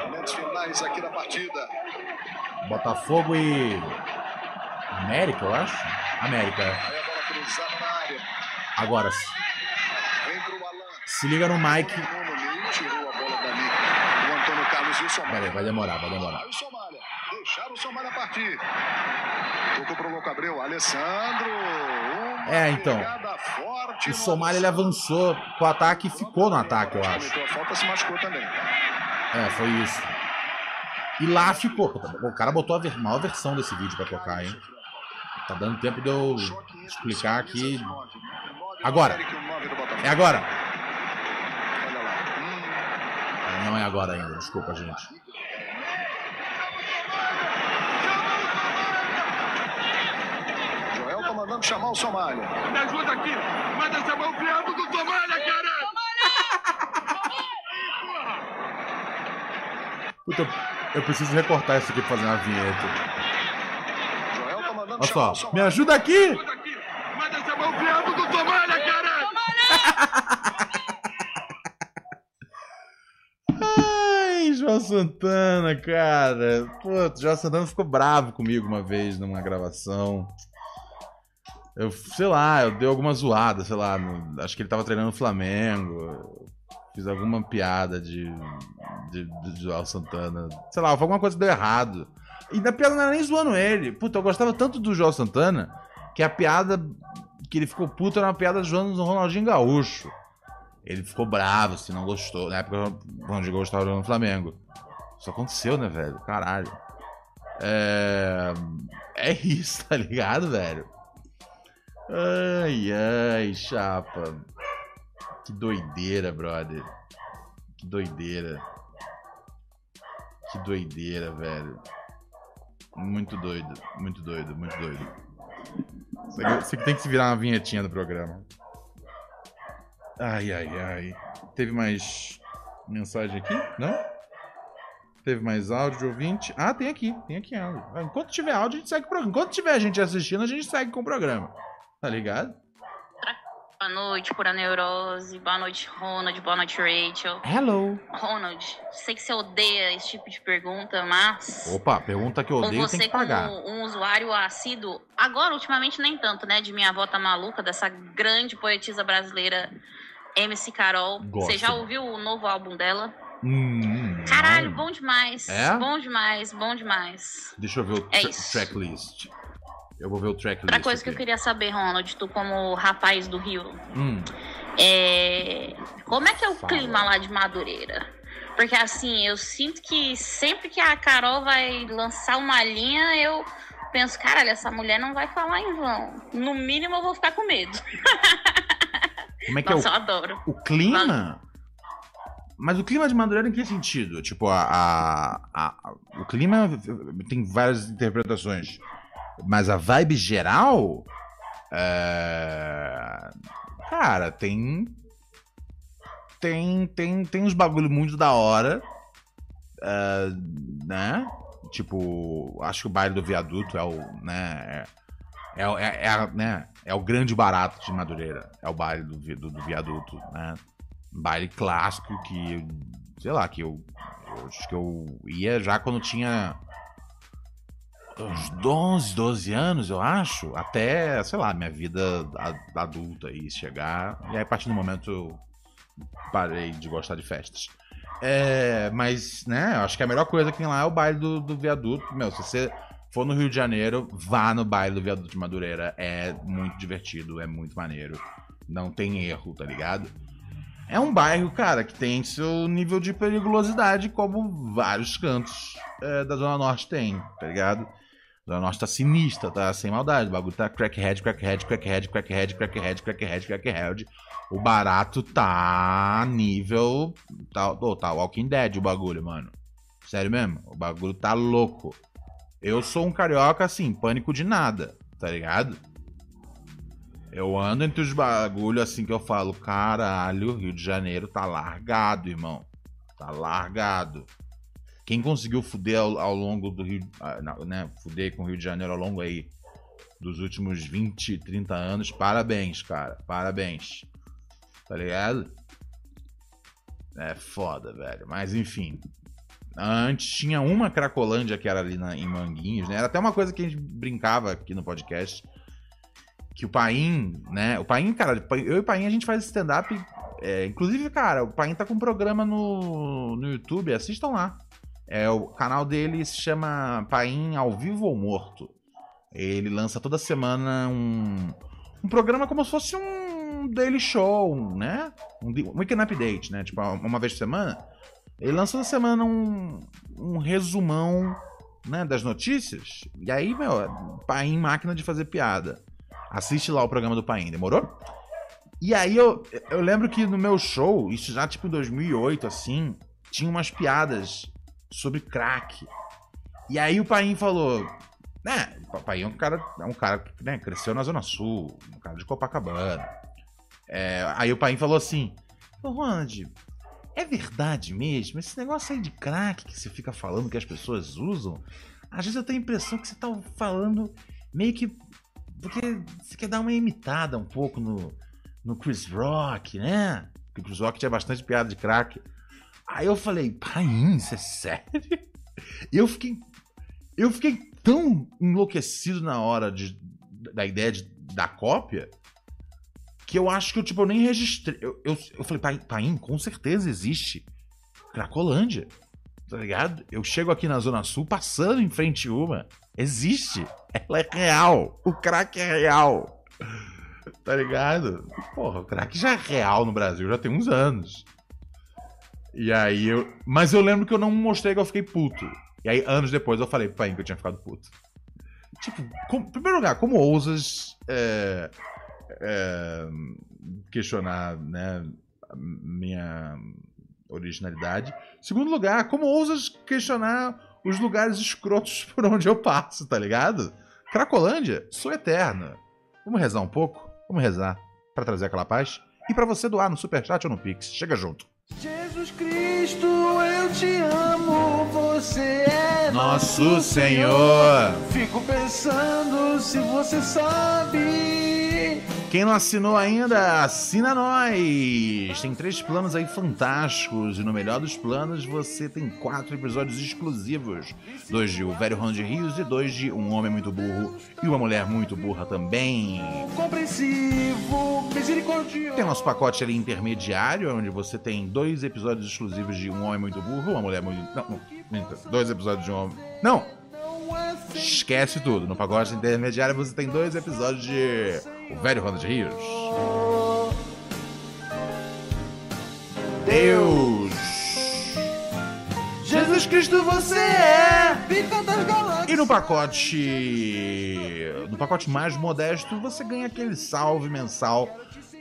Botafogo e América, eu acho. América. Agora, pro se liga no Mike. Nuno Ney tirou a bola dali. O Antônio Carlos e o Somália. Pera aí, vai demorar, vai demorar. Deixaram o Somália partir. Tocou pro Louco Abreu. Alessandro. É, então. O Somália ele avançou com o ataque e ficou no ataque, eu acho. A falta, se machucou também. É, foi isso. E lá ficou. O cara botou a maior versão desse vídeo pra tocar, hein? Tá dando tempo de eu explicar aqui. Agora. É agora. Olha lá. Não é agora ainda, desculpa, gente. Joel tá mandando chamar o Somália. Me ajuda aqui! Manda chamar o criado do Tomalha, cara! Puta, eu- preciso recortar isso aqui pra fazer uma vinheta. Olha só, me ajuda aqui! Manda chamar o criado do Tomalha! Ai, João Santana, cara. Pô, João Santana ficou bravo comigo uma vez numa gravação. Eu, sei lá, eu dei alguma zoada, sei lá. acho que ele tava treinando o Flamengo. Fiz alguma piada de, de, de João Santana. Sei lá, alguma coisa deu errado. E na piada não era nem zoando ele. Puta, eu gostava tanto do João Santana que a piada que ele ficou puto era uma piada zoando o Ronaldinho Gaúcho. Ele ficou bravo, se não gostou. Na época, o Ronaldinho Gaúcho tava jogando no Flamengo. Isso aconteceu, né, velho? Caralho. É... É isso, tá ligado, velho? Ai, ai, chapa. Que doideira, brother. Que doideira. Que doideira, velho. Muito doido, muito doido, muito doido. Isso aqui tem que se virar uma vinhetinha do programa. Ai, ai, ai. Teve mais mensagem aqui? Não? Teve mais áudio de ouvinte? Ah, tem aqui, tem aqui áudio. Enquanto tiver áudio, a gente segue o programa. Enquanto tiver gente assistindo, a gente segue com o programa. Tá ligado? Boa noite, pura neurose. Boa noite, Ronald. Boa noite, Rachel. Hello. Ronald, sei que você odeia esse tipo de pergunta, mas. Opa, pergunta que eu Ou odeio você, tem que pagar. como um usuário assíduo, agora, ultimamente, nem tanto, né? De Minha Avó Tá Maluca, dessa grande poetisa brasileira MC Carol. Gosto. Você já ouviu o novo álbum dela? Hum, Caralho, não. bom demais. É? Bom demais, bom demais. Deixa eu ver o É tra- isso. tracklist. Eu vou ver o tracklist. Outra coisa que eu aqui. queria saber, Ronald, tu como rapaz do Rio, Hum, é... como é que é o Fala. clima lá de Madureira? Porque assim, eu sinto que sempre que a Carol vai lançar uma linha, eu penso, caralho, essa mulher não vai falar em vão. No mínimo eu vou ficar com medo. como é que Nossa, é eu adoro. o, o clima? Mas o clima de Madureira em que sentido? Tipo, a, a- a- o clima tem várias interpretações. Mas a vibe geral. é, Cara, tem. Tem, tem, tem uns bagulho muito da hora. é, né? Tipo, acho que o baile do viaduto é o. Né? É, é, é, é né? é o grande barato de Madureira. É o baile do, do, do viaduto, né? Um baile clássico que, sei lá, que eu, eu acho que eu ia já quando tinha uns 11, 12 anos, eu acho, até, sei lá, minha vida adulta aí chegar. E aí, a partir do momento eu parei de gostar de festas. É, mas, né, eu acho que a melhor coisa que tem lá é o baile do, do viaduto. Meu, se você for no Rio de Janeiro, vá no baile do viaduto de Madureira. É muito divertido, é muito maneiro. Não tem erro, tá ligado? É um bairro, cara, que tem seu nível de periculosidade, como vários cantos é, da Zona Norte tem, tá ligado? Zona Norte tá sinistra, tá sem maldade. O bagulho tá crackhead, crackhead, crackhead, crackhead, crackhead, crackhead, crackhead. O barato tá nível. Tá, ô, tá Walking Dead o bagulho, mano. Sério mesmo, o bagulho tá louco. Eu sou um carioca, assim, pânico de nada, tá ligado? Eu ando entre os bagulho assim que eu falo, caralho, Rio de Janeiro tá largado, irmão. Tá largado. Quem conseguiu fuder ao, ao longo do Rio, ah, né, fuder com o Rio de Janeiro ao longo aí dos últimos 20, 30 anos, parabéns, cara. Parabéns. Tá ligado? É foda, velho. Mas enfim. Antes tinha uma Cracolândia que era ali na- em Manguinhos, né? Era até uma coisa que a gente brincava aqui no podcast. Que o Paim, né? O Paim, cara, eu e o Paim a gente faz stand-up. é, inclusive, cara, o Paim tá com um programa no, no YouTube, assistam lá. É, o canal dele se chama Paim ao Vivo ou Morto. Ele lança toda semana um, um programa como se fosse um daily show, né? Um, um weekend update, né? Tipo, uma vez por semana. Ele lança toda semana um, um resumão né, das notícias. E aí, meu, Paim máquina de fazer piada. Assiste lá o programa do Paim, demorou? E aí eu, eu lembro que no meu show, isso já tipo em 2008, assim, tinha umas piadas sobre crack. E aí o Paim falou, né, o Paim é um cara, é um cara que né, cresceu na Zona Sul, um cara de Copacabana. É, aí o Paim falou assim, Ronald, é verdade mesmo? Esse negócio aí de crack que você fica falando que as pessoas usam, às vezes eu tenho a impressão que você tá falando meio que porque você quer dar uma imitada um pouco no, no Chris Rock, né? Porque o Chris Rock tinha bastante piada de crack. Aí eu falei, Paim, isso é sério? Eu fiquei. Eu fiquei tão enlouquecido na hora de, da ideia de, da cópia que eu acho que eu, tipo, eu nem registrei. Eu, eu, eu falei, Paim, com certeza existe Cracolândia. Tá ligado? Eu chego aqui na Zona Sul passando em frente uma. Existe. Ela é real. O crack é real. Tá ligado? Porra, o crack já é real no Brasil, já tem uns anos. E aí eu. Mas eu lembro que eu não mostrei que eu fiquei puto. E aí, anos depois, eu falei pro pai que eu tinha ficado puto. Tipo, em primeiro lugar, como ousas é, é, questionar, né, minha originalidade. Segundo lugar, como ousas questionar os lugares escrotos por onde eu passo, tá ligado? Cracolândia, sou eterna. Vamos rezar um pouco? Vamos rezar para trazer aquela paz? E para você doar no Superchat ou no Pix. Chega junto. Jesus Cristo, eu te amo, você é Nosso Senhor. Fico pensando se você sabe. Quem não assinou ainda, assina nós! Tem três planos aí fantásticos, e no melhor dos planos você tem quatro episódios exclusivos: dois de O Velho Ron de Rios e dois de Um Homem Muito Burro e Uma Mulher Muito Burra também. Compreensivo, misericordioso. Tem nosso pacote ali intermediário, onde você tem dois episódios exclusivos de Um Homem Muito Burro, Uma Mulher Muito. Não, não. Dois episódios de Um Homem. Não! Esquece tudo. No pacote intermediário você tem dois episódios de O Velho Ronald Rios. Deus! Jesus Cristo, você é pica das galáxias. E no pacote. No pacote mais modesto, você ganha aquele salve mensal.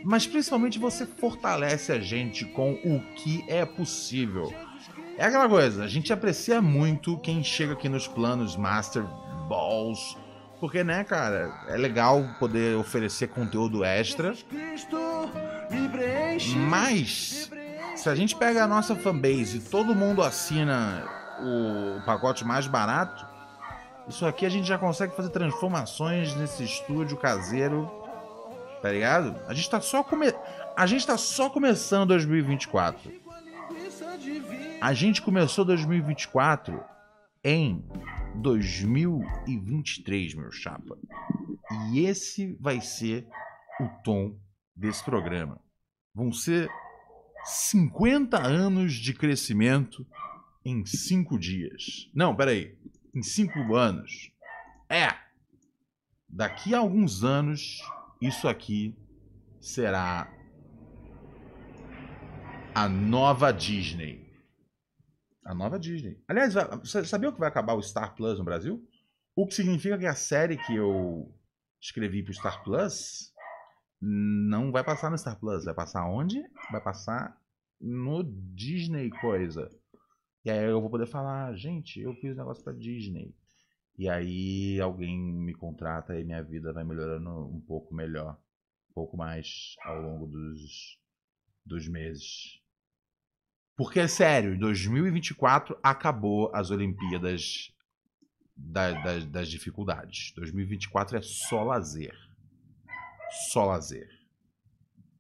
Mas principalmente você fortalece a gente com o que é possível. É aquela coisa, a gente aprecia muito quem chega aqui nos planos Master Balls. Porque, né, cara, é legal poder oferecer conteúdo extra. Mas, se a gente pega a nossa fanbase e todo mundo assina o pacote mais barato, isso aqui a gente já consegue fazer transformações nesse estúdio caseiro. Tá ligado? A gente tá só come... A gente tá só começando 2024. A gente começou 2024 em 2023, meu chapa. E esse vai ser o tom desse programa. Vão ser 50 anos de crescimento em 5 dias. Não, peraí. Em 5 anos. É! Daqui a alguns anos, isso aqui será a nova Disney. A nova Disney. Aliás, você sabia que vai acabar o Star Plus no Brasil? O que significa que a série que eu escrevi pro Star Plus não vai passar no Star Plus. Vai passar onde? Vai passar no Disney coisa. E aí eu vou poder falar, gente, eu fiz um negócio pra Disney. E aí alguém me contrata e minha vida vai melhorando um pouco melhor. Um pouco mais ao longo dos, dos meses. Porque, é sério, em 2024 acabou as Olimpíadas da, da, das dificuldades. 2024 é só lazer. Só lazer.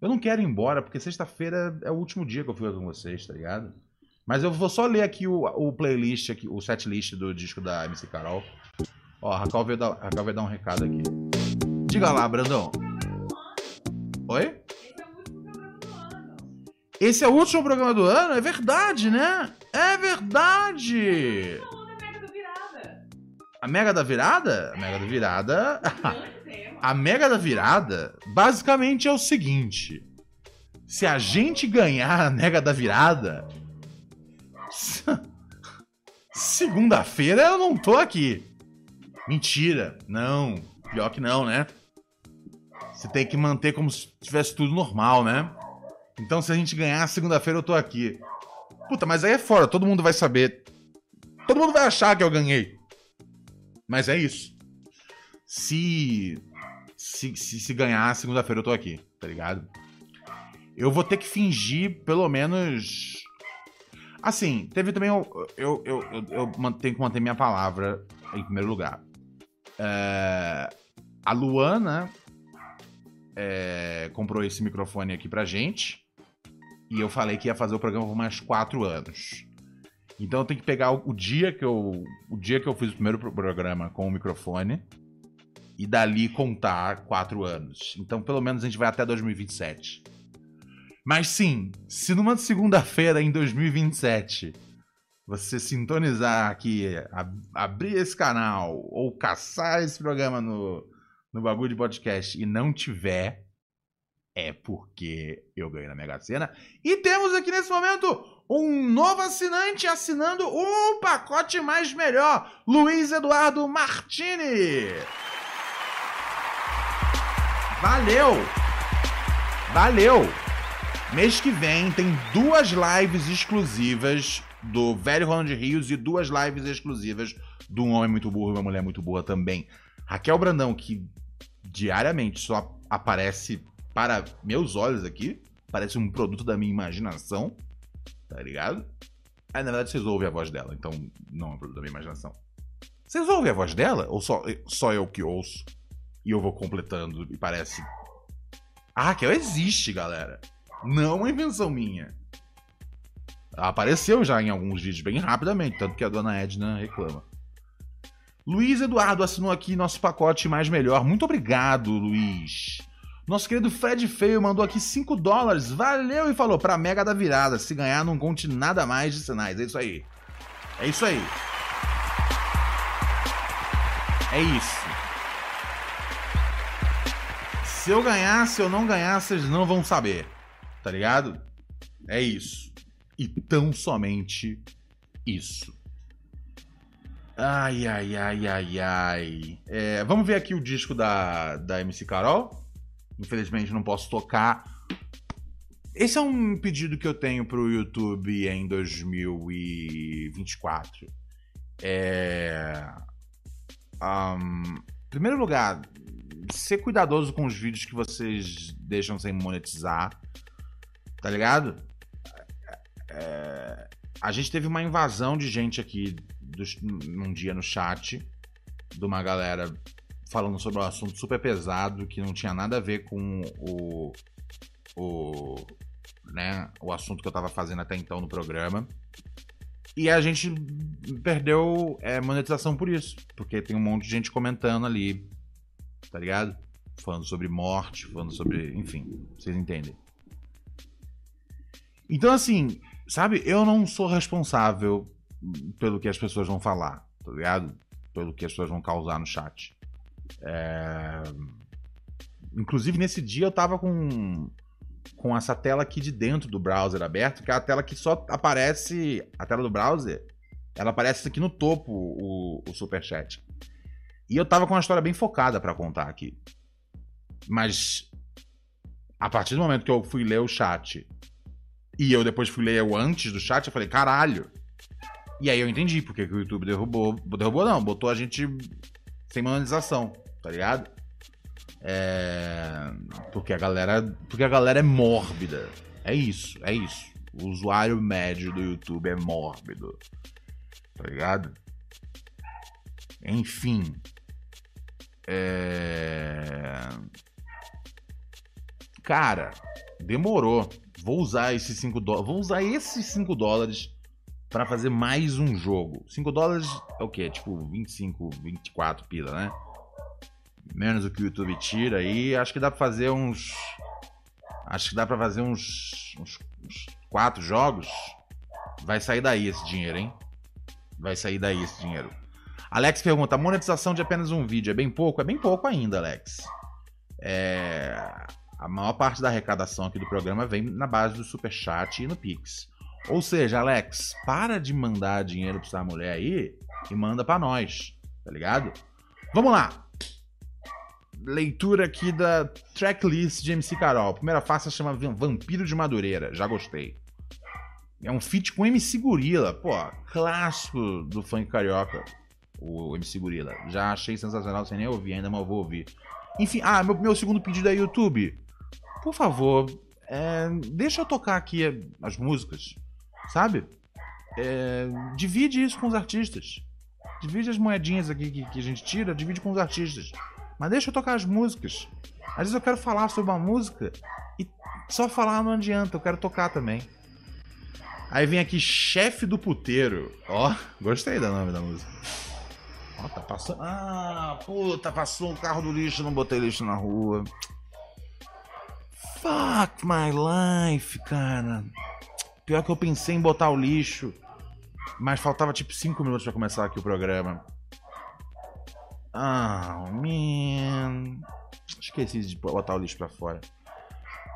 Eu não quero ir embora, porque sexta-feira é o último dia que eu fico com vocês, tá ligado? Mas eu vou só ler aqui o, o playlist, aqui, o setlist do disco da MC Carol. Ó, a Raquel veio, dar, Raquel veio dar um recado aqui. Diga lá, Brandão. Oi? Esse é o último programa do ano? É verdade, né? É verdade! A Mega da Virada? A Mega da Virada. A Mega da Virada basicamente é o seguinte: se a gente ganhar a Mega da Virada, segunda-feira eu não tô aqui. Mentira, não. Pior que não, né? Você tem que manter como se tivesse tudo normal, né? Então, se a gente ganhar, segunda-feira eu tô aqui. Puta, mas aí é fora, todo mundo vai saber. Todo mundo vai achar que eu ganhei. Mas é isso. Se. Se, se, se ganhar, segunda-feira eu tô aqui, tá ligado? Eu vou ter que fingir, pelo menos. Assim, teve também. Eu, eu, eu, eu, eu tenho que manter minha palavra em primeiro lugar. É, a Luana é, comprou esse microfone aqui pra gente. E eu falei que ia fazer o programa por mais quatro anos. Então eu tenho que pegar o, o dia que eu. O dia que eu fiz o primeiro programa com o microfone. E dali contar quatro anos. Então, pelo menos, a gente vai até 2027. Mas sim, se numa segunda-feira em 2027 você sintonizar aqui, ab abrir esse canal ou caçar esse programa no, no bagulho de podcast e não tiver, é porque eu ganhei na Mega Sena. E temos aqui nesse momento um novo assinante assinando o pacote mais melhor, Luiz Eduardo Martini. Valeu! Valeu! Mês que vem tem duas lives exclusivas do velho Ronald Rios e duas lives exclusivas do Um Homem Muito Burro e uma Mulher Muito Burra também. Raquel Brandão, que diariamente só aparece para meus olhos aqui, parece um produto da minha imaginação, tá ligado? Aí, na verdade, vocês ouvem a voz dela, então não é um produto da minha imaginação. Vocês ouvem a voz dela? Ou só, só eu que ouço? E eu vou completando e parece. A Raquel existe, galera. Não é invenção minha. Ela apareceu já em alguns vídeos bem rapidamente, tanto que a dona Edna reclama. Luiz Eduardo assinou aqui nosso pacote mais melhor. Muito obrigado, Luiz. Nosso querido Fred Feio mandou aqui 5 dólares. Valeu e falou pra Mega da Virada. Se ganhar, não conte nada mais de sinais. É isso aí. É isso aí. É isso. Se eu ganhar, se eu não ganhar, vocês não vão saber. Tá ligado? É isso. E tão somente isso. Ai, ai, ai, ai, ai. É, vamos ver aqui o disco da, da MC Carol. Infelizmente não posso tocar. Esse é um pedido que eu tenho pro YouTube em 2024. É. Um, primeiro lugar, ser cuidadoso com os vídeos que vocês deixam sem monetizar. Tá ligado? É, a gente teve uma invasão de gente aqui do, num dia no chat de uma galera falando sobre um assunto super pesado que não tinha nada a ver com o, o, né, o assunto que eu tava fazendo até então no programa. E a gente perdeu é, monetização por isso, porque tem um monte de gente comentando ali, tá ligado? Falando sobre morte, falando sobre. Enfim, vocês entendem. Então, assim, sabe, eu não sou responsável pelo que as pessoas vão falar, tá ligado? Pelo que as pessoas vão causar no chat. É... Inclusive, nesse dia eu tava com, com essa tela aqui de dentro do browser aberto, que é a tela que só aparece. A tela do browser, ela aparece aqui no topo, o, o superchat. E eu tava com uma história bem focada para contar aqui. Mas a partir do momento que eu fui ler o chat e eu depois fui ler o antes do chat, eu falei, caralho. E aí eu entendi porque que o YouTube derrubou. Derrubou não, botou a gente sem monetização, tá ligado? É... Porque a galera. Porque a galera é mórbida. É isso, é isso. O usuário médio do YouTube é mórbido. Tá ligado? Enfim. É... Cara, demorou. Vou usar esses 5 dólares. Vou usar esses 5 dólares para fazer mais um jogo. 5 dólares é o quê? Tipo 25, 24 pila, né? Menos o que o YouTube tira aí. Acho que dá pra fazer uns. Acho que dá pra fazer uns. uns, uns quatro jogos. Vai sair daí esse dinheiro, hein? Vai sair daí esse dinheiro. Alex pergunta: monetização de apenas um vídeo é bem pouco? É bem pouco ainda, Alex. É... A maior parte da arrecadação aqui do programa vem na base do Superchat e no Pix. Ou seja, Alex, para de mandar dinheiro pra essa mulher aí e manda para nós, tá ligado? Vamos lá. Leitura aqui da tracklist de MC Carol. A primeira faixa chama Vampiro de Madureira. Já gostei. É um feat com MC Gorila. Pô, clássico do funk carioca. O MC Gorila. Já achei sensacional, sem nem ouvir ainda, mas vou ouvir. Enfim, ah, meu, meu segundo pedido é YouTube. Por favor, é, deixa eu tocar aqui as músicas sabe? É, divide isso com os artistas. Divide as moedinhas aqui que, que, a gente tira, divide com os artistas. Mas deixa eu tocar as músicas. Às vezes eu quero falar sobre uma música e só falar não adianta, eu quero tocar também. Aí vem aqui, chefe do puteiro. Ó, gostei do nome da música. Ó, tá passando. Ah, puta, passou um carro do lixo, não botei lixo na rua. Fuck my life, cara. Pior que eu pensei em botar o lixo, mas faltava tipo 5 minutos para começar aqui o programa. Ah, oh, man. Esqueci de botar o lixo para fora.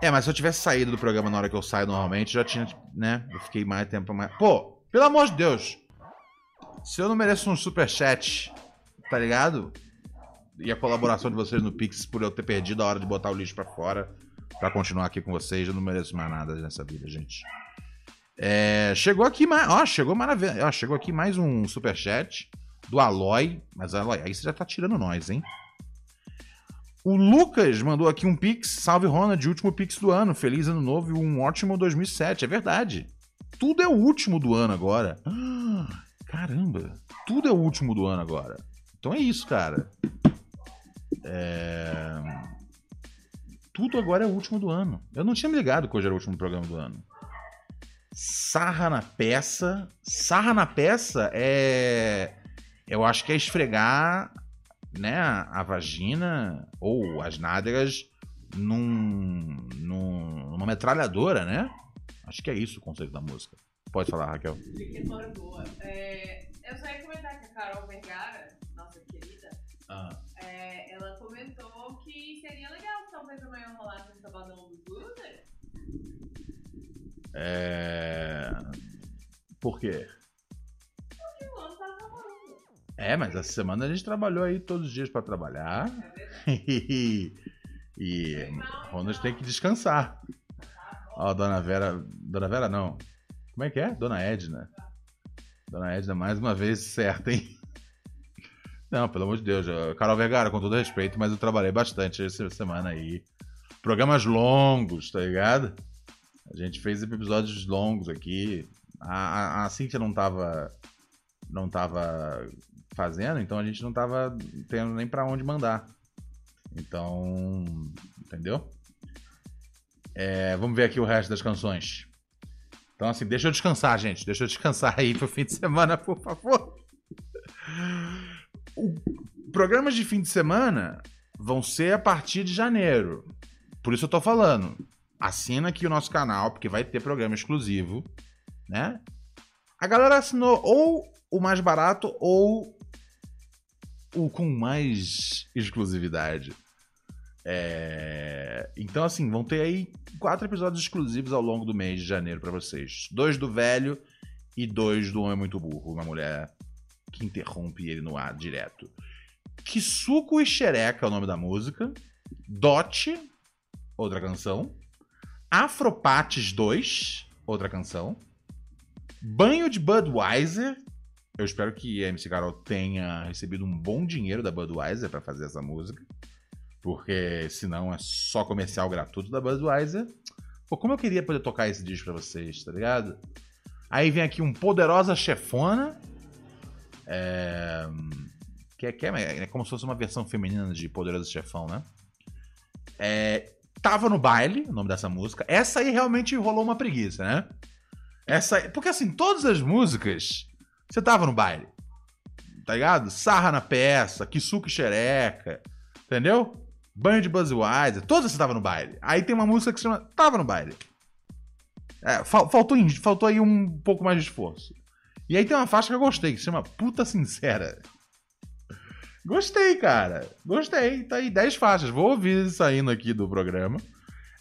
É, mas se eu tivesse saído do programa na hora que eu saio normalmente, já tinha, né? Eu fiquei mais tempo mais. Pô, pelo amor de Deus! Se eu não mereço um super chat, tá ligado? E a colaboração de vocês no Pix por eu ter perdido a hora de botar o lixo para fora. pra continuar aqui com vocês. Eu não mereço mais nada nessa vida, gente. É, chegou aqui mais. Ó, chegou maravilha. Ó, chegou aqui mais um superchat do Aloy. Mas Aloy, aí você já tá tirando nós, hein? O Lucas mandou aqui um pix. Salve Ronald, último pix do ano. Feliz ano novo e um ótimo 2007. É verdade. Tudo é o último do ano agora. Caramba. Tudo é o último do ano agora. Então é isso, cara. É... Tudo agora é o último do ano. Eu não tinha me ligado que hoje era o último programa do ano. Sarra na peça. Sarra na peça é. Eu acho que é esfregar né, a vagina ou as nádegas num, num, numa metralhadora, né? Acho que é isso o conceito da música. Pode falar, Raquel. Que história boa. É, eu só ia comentar que a Carol Vergara, nossa querida, Ah. é, ela comentou que seria legal se talvez amanhã rolasse um sabadão do Bluder. É... Por quê? É, mas essa semana a gente trabalhou aí todos os dias pra trabalhar. e e Ronald tem que descansar. Ó, Dona Vera. Dona Vera não. Como é que é? Dona Edna. Dona Edna, mais uma vez certa, hein? Não, pelo amor de Deus. eu- Carol Vergara, com todo respeito, mas eu trabalhei bastante essa semana aí. Programas longos, tá ligado? A gente fez episódios longos aqui. A, a, a Cintia não tava. Não tava fazendo, então a gente não tava tendo nem pra onde mandar. Então. Entendeu? É, vamos ver aqui o resto das canções. Então, assim, deixa eu descansar, gente. Deixa eu descansar aí pro fim de semana, por favor. O- Programas de fim de semana vão ser a partir de janeiro. Por isso eu tô falando. Assina aqui o nosso canal, porque vai ter programa exclusivo, né? A galera assinou ou o mais barato ou o com mais exclusividade. É, Então, assim, vão ter aí quatro episódios exclusivos ao longo do mês de janeiro pra vocês. Dois do velho e dois do Homem Muito Burro, uma mulher que interrompe ele no ar direto. Kisuko e Xereca é o nome da música. Dot, outra canção. Afropates 2, outra canção. Banho de Budweiser. Eu espero que a MC Carol tenha recebido um bom dinheiro da Budweiser pra fazer essa música. Porque senão é só comercial gratuito da Budweiser. Pô, como eu queria poder tocar esse disco pra vocês, tá ligado? Aí vem aqui um Poderosa Chefona. É... Que, é, que é, é como se fosse uma versão feminina de Poderosa Chefão, né? É... Tava no baile, o nome dessa música. Essa aí realmente rolou uma preguiça, né? Essa Porque assim, todas as músicas, você tava no baile. Tá ligado? Sarra na peça, Kisuke Xereca, entendeu? Banho de Buzzweiser, todas você tava no baile. Aí tem uma música que se chama Tava no baile. É, fal- faltou, faltou aí um pouco mais de esforço. E aí tem uma faixa que eu gostei, que se chama Puta Sincera. Gostei, cara. Gostei. Tá aí 10 faixas. Vou ouvir saindo aqui do programa.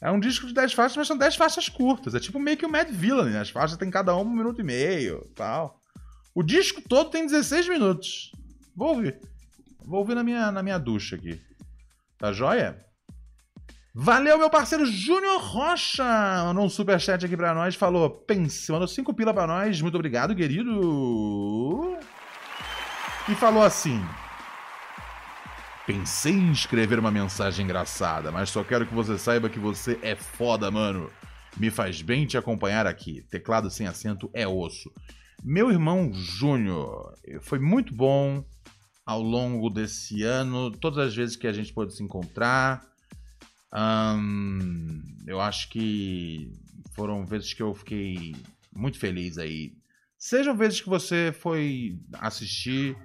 É um disco de 10 faixas, mas são 10 faixas curtas. É tipo meio que o Mad Villain, né? As faixas tem cada uma um minuto e meio tal. O disco todo tem 16 minutos. Vou ouvir. Vou ouvir na minha, na minha ducha aqui. Tá joia? Valeu, meu parceiro Júnior Rocha! Mandou um superchat aqui pra nós. Falou, pense, mandou 5 pila pra nós. Muito obrigado, querido. E falou assim: Pensei em escrever uma mensagem engraçada, mas só quero que você saiba que você é foda, mano. Me faz bem te acompanhar aqui. Teclado sem acento é osso. Meu irmão Júnior, foi muito bom ao longo desse ano, todas as vezes que a gente pôde se encontrar. Eu acho que foram vezes que eu fiquei muito feliz aí. Sejam vezes que você foi assistir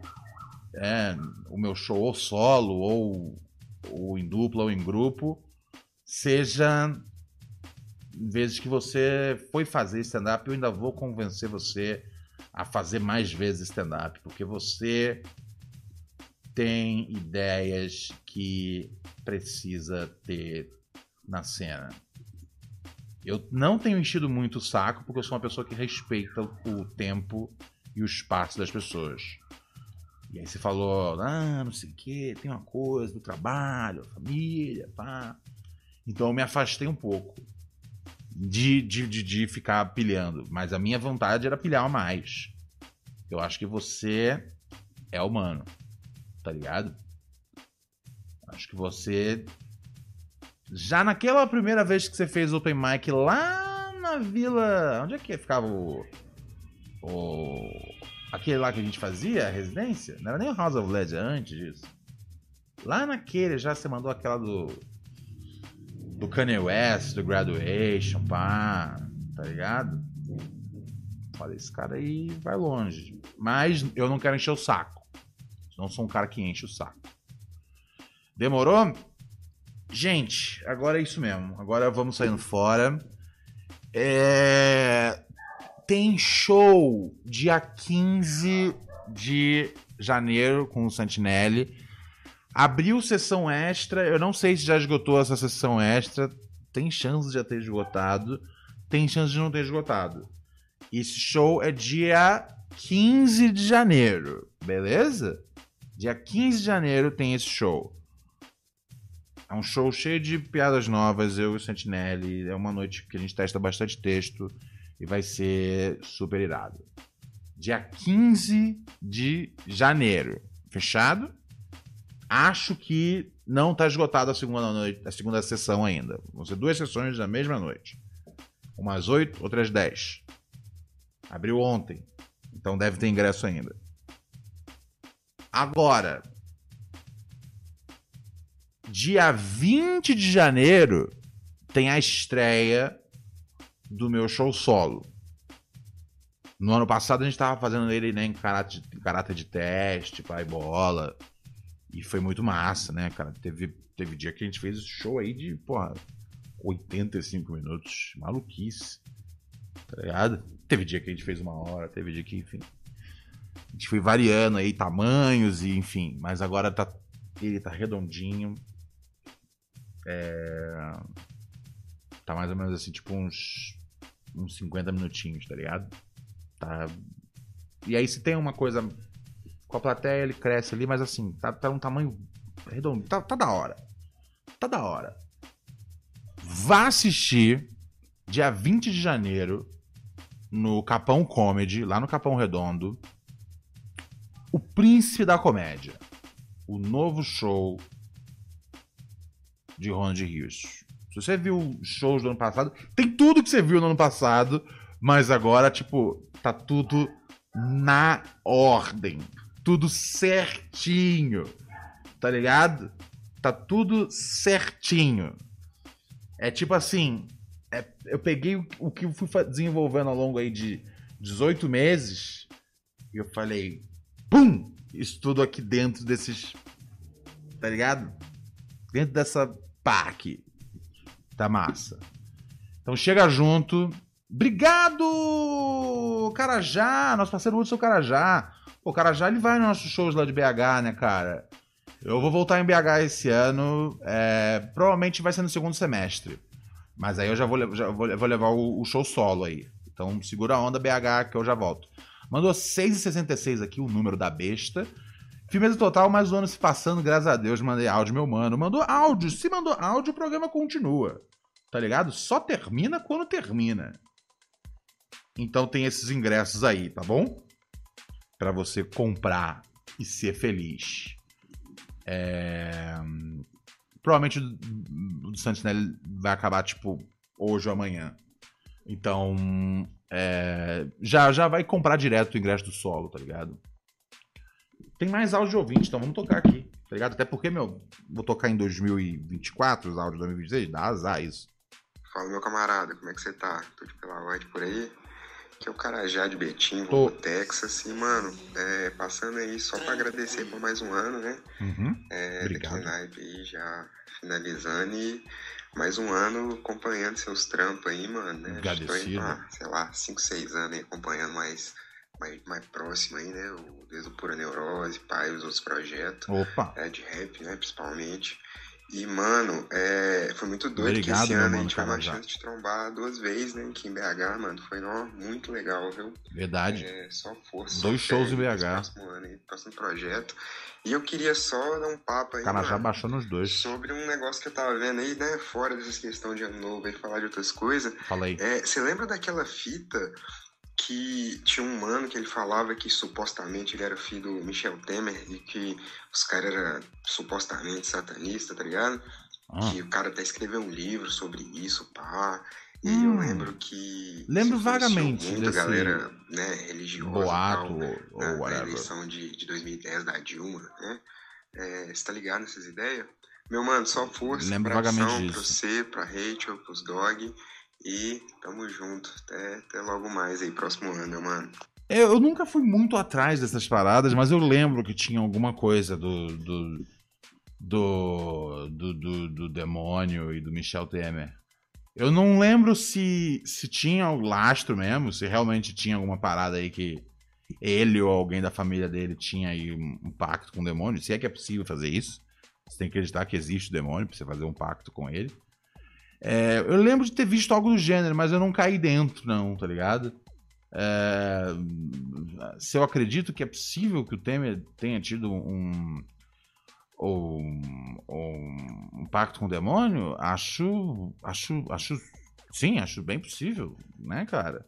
é, o meu show ou solo, ou, ou em dupla, ou em grupo, seja vezes que você foi fazer stand-up, eu ainda vou convencer você a fazer mais vezes stand-up, porque você tem ideias que precisa ter na cena. Eu não tenho enchido muito o saco, porque eu sou uma pessoa que respeita o tempo e o espaço das pessoas. E aí você falou, ah, não sei o que, tem uma coisa do trabalho, família, pá. Então eu me afastei um pouco de, de, de, de ficar pilhando. Mas a minha vontade era pilhar mais. Eu acho que você é humano. Tá ligado? Acho que você. Já naquela primeira vez que você fez Open Mic lá na vila. Onde é que ficava o. O. Aquele lá que a gente fazia, a residência? Não era nem o House of Legends antes disso. Lá naquele já você mandou aquela do. Do Kanye West, do Graduation, pá. Tá ligado? Olha, esse cara aí vai longe. Mas eu não quero encher o saco. Não sou um cara que enche o saco. Demorou? Gente, agora é isso mesmo. Agora vamos saindo fora. É... Tem show dia 15 de janeiro com o Santinelli. Abriu sessão extra. Eu não sei se já esgotou essa sessão extra. Tem chance de já ter esgotado. Tem chance de não ter esgotado. Esse show é dia 15 de janeiro, beleza? Dia 15 de janeiro tem esse show. É um show cheio de piadas novas, eu e o Sentinelli. É uma noite que a gente testa bastante texto e vai ser super irado. Dia 15 de janeiro. Fechado? Acho que não está esgotada a segunda noite, a segunda sessão ainda. Vão ser duas sessões na mesma noite. Umas 8, outras 10. Abriu ontem. Então deve ter ingresso ainda. Agora, dia 20 de janeiro tem a estreia do meu show solo. No ano passado a gente tava fazendo ele né, em caráter, em caráter de teste, pai bola. E foi muito massa, né, cara? Teve, teve dia que a gente fez show aí de, porra, 85 minutos. Maluquice. Tá ligado? Teve dia que a gente fez uma hora, teve dia que, enfim. A gente foi variando aí tamanhos e, enfim. Mas agora tá, ele tá redondinho. É... Tá mais ou menos assim, tipo uns, uns 50 minutinhos, tá ligado? Tá. E aí se tem uma coisa. Com a plateia ele cresce ali, mas assim, tá, tá um tamanho redondo. Tá, tá da hora. Tá da hora. Vá assistir dia 20 de janeiro no Capão Comedy, lá no Capão Redondo, O Príncipe da Comédia. O novo show de Ronald Rios. Se você viu shows do ano passado, tem tudo que você viu no ano passado, mas agora, tipo, tá tudo na ordem. Tudo certinho. Tá ligado? Tá tudo certinho. É tipo assim, é, eu peguei o, o, que eu fui desenvolvendo ao longo aí de 18 meses e eu falei, pum! Isso tudo aqui dentro desses. Tá ligado? Dentro dessa pá aqui. Tá massa. Então chega junto. Obrigado! Carajá! Nosso parceiro Hudson Carajá. Pô, Carajá ele vai nos nossos shows lá de BH, né, cara? Eu vou voltar em BH esse ano. É, provavelmente vai ser no segundo semestre. Mas aí eu já vou, já vou, vou levar o, o, show solo aí. Então segura a onda BH que eu já volto. Mandou 6,66 aqui o número da besta. Firmeza total, mais um ano se passando, graças a Deus. Mandei áudio, meu mano. Mandou áudio. Se mandou áudio, o programa continua. Tá ligado? Só termina quando termina. Então tem esses ingressos aí, tá bom? Para você comprar e ser feliz. É... Provavelmente o do Sentinel vai acabar, tipo, hoje ou amanhã. Então, é... já, já vai comprar direto o ingresso do solo, tá ligado? Tem mais áudio de ouvinte, então vamos tocar aqui, tá ligado? Até porque, meu, vou tocar em 2024 os áudios de 2026, dá azar isso. Fala, meu camarada, como é que você tá? Tudo pela ordem por aí? Que é o Carajá de Betim, pro Texas. E, mano, é, passando aí só pra agradecer por mais um ano, né? Uhum. É, Obrigado. Live aí já finalizando e mais um ano acompanhando seus trampos aí, mano, né? Agradecido. Estou aí pra, sei lá, 5, 6 anos aí acompanhando mais, mais, mais próximo aí, né? O, desde o Pura Neurose, pai, os outros projetos. Opa! É, de rap, né? Principalmente. E, mano, é, foi muito doido Obrigado, que esse ano a mano gente teve uma chance de trombar duas vezes, né? Aqui em BH, mano. Foi ó, muito legal, viu? Verdade. É, só força. Dois só shows em BH. Próximo ano aí, próximo projeto. E eu queria só dar um papo aí, cara já baixou nos dois. sobre um negócio que eu tava vendo aí, né? Fora dessas questões de ano novo e falar de outras coisas. Fala aí. É, você lembra daquela fita que tinha um mano que ele falava que supostamente ele era filho do Michel Temer e que os caras eram supostamente satanistas, tá ligado? Ah. Que o cara até escreveu um livro sobre isso, pá. E Hum. eu lembro que. Lembro vagamente Muito desse galera né, religiosa. boato tal, ou- na, ou na whatever. eleição de, de 2010 da Dilma, né? É, você tá ligado nessas ideias? Meu mano, só força, Lembro vagamente pra disso. você, pra Rachel, pros dog. E tamo junto. Até, até logo mais aí, próximo ano, mano. Eu, eu nunca fui muito atrás dessas paradas, mas eu lembro que tinha alguma coisa do. do. do, do, do- do demônio e do Michel Temer. Eu não lembro se, se tinha o lastro mesmo, se realmente tinha alguma parada aí que ele ou alguém da família dele tinha aí um pacto com o demônio. Se é que é possível fazer isso. Você tem que acreditar que existe o demônio pra você fazer um pacto com ele. É, eu lembro de ter visto algo do gênero, mas eu não caí dentro, não, tá ligado? É, se eu acredito que é possível que o Temer tenha tido um, um, um, pacto com o demônio, acho, acho, acho, sim, acho bem possível, né, cara?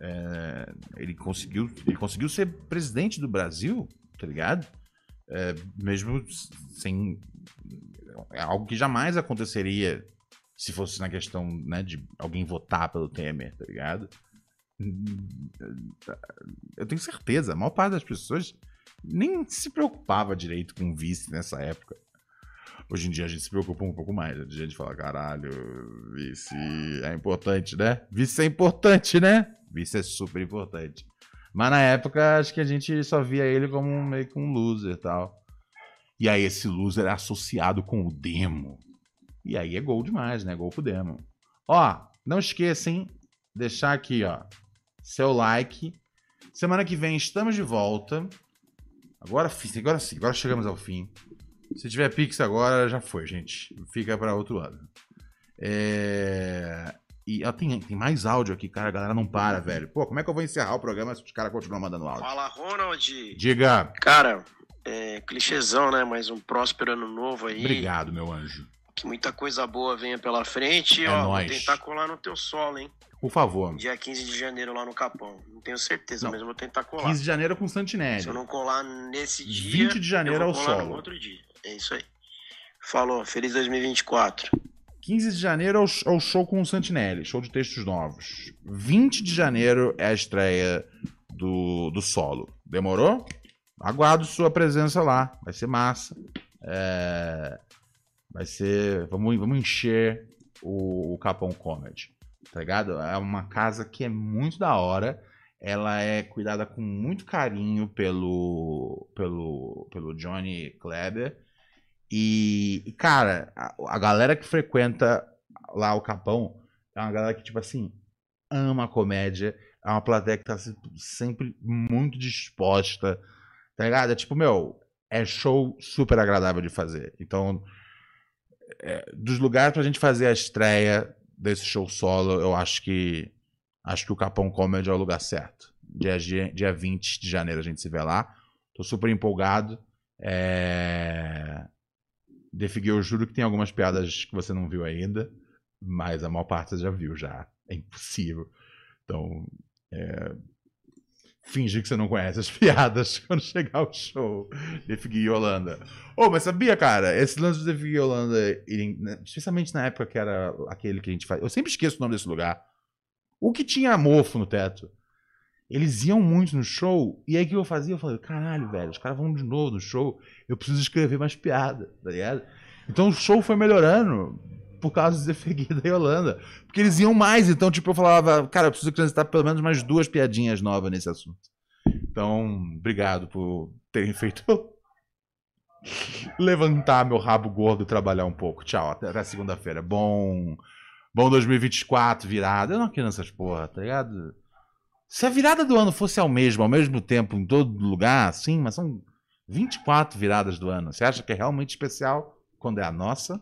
É, ele conseguiu, ele conseguiu ser presidente do Brasil, tá ligado? É, mesmo sem é algo que jamais aconteceria se fosse na questão né, de alguém votar pelo Temer, tá ligado? Eu tenho certeza, a maior parte das pessoas nem se preocupava direito com vice nessa época. Hoje em dia a gente se preocupa um pouco mais. A gente fala, caralho, vice é importante, né? Vice é importante, né? Vice é super importante. Mas na época acho que a gente só via ele como meio que um loser e tal. E aí esse loser é associado com o demo. E aí é gol demais, né? Gol pro demo. Ó, não esqueça, hein? Deixar aqui, ó, seu like. Semana que vem estamos de volta. Agora, agora sim, agora chegamos ao fim. Se tiver Pix agora, já foi, gente. Fica para outro ano. É... E ó, tem, tem mais áudio aqui, cara. A galera não para, velho. Pô, como é que eu vou encerrar o programa se os caras continuam mandando áudio? Fala, Ronald. Diga. Cara, é clichêzão, né? Mas um próspero ano novo aí. Obrigado, meu anjo. Que muita coisa boa venha pela frente. É Ó, nóis. vou tentar colar no teu solo, hein? Por favor. Dia 15 de janeiro lá no Capão. Não tenho certeza, Não. mas eu vou tentar colar. 15 de janeiro com Santinelli. Se eu não colar nesse dia. 20 de janeiro eu é vou o colar solo. No outro dia. É isso aí. Falou, feliz 2024. 15 de janeiro é o, é o show com o Santinelli, show de textos novos. 20 de janeiro é a estreia do, do solo. Demorou? Aguardo sua presença lá. Vai ser massa. É, vai ser. Vamos, vamos encher o, o Capão Comedy. Tá ligado? É uma casa que é muito da hora. Ela é cuidada com muito carinho pelo, pelo, pelo Johnny Kleber. E, cara, a, a galera que frequenta lá o Capão é uma galera que, tipo assim, ama a comédia. É uma plateia que tá se- sempre muito disposta. Tá ligado? É tipo, meu, é show super agradável de fazer. Então, é, dos lugares pra gente fazer a estreia desse show solo, eu acho que acho que o Capão Comedy é o lugar certo. Dia, dia, dia 20 de janeiro a gente se vê lá. Tô super empolgado. É... Fig, eu juro que tem algumas piadas que você não viu ainda, mas a maior parte você já viu já. É impossível. Então, é... finge que você não conhece as piadas quando chegar o show. The Fig e Holanda. Ô, mas sabia, cara, esse lance do The Fig e Holanda, né, especialmente na época que era aquele que a gente faz. Eu sempre esqueço o nome desse lugar. O que tinha mofo no teto. Eles iam muito no show, e aí o que eu fazia? Eu falei, caralho, velho, os caras vão de novo no show, eu preciso escrever mais piada, tá ligado? Então o show foi melhorando por causa do Zé Figueira e Holanda. Porque eles iam mais, então, tipo, eu falava, cara, eu preciso acrescentar pelo menos mais duas piadinhas novas nesse assunto. Então, obrigado por terem feito levantar meu rabo gordo e trabalhar um pouco. Tchau, até, até segunda-feira. Bom. Bom 2024, virada. Eu não quero essas porra, tá ligado? Se a virada do ano fosse ao mesmo, ao mesmo tempo, em todo lugar, sim, mas são 24 viradas do ano. Você acha que é realmente especial? quando é a nossa.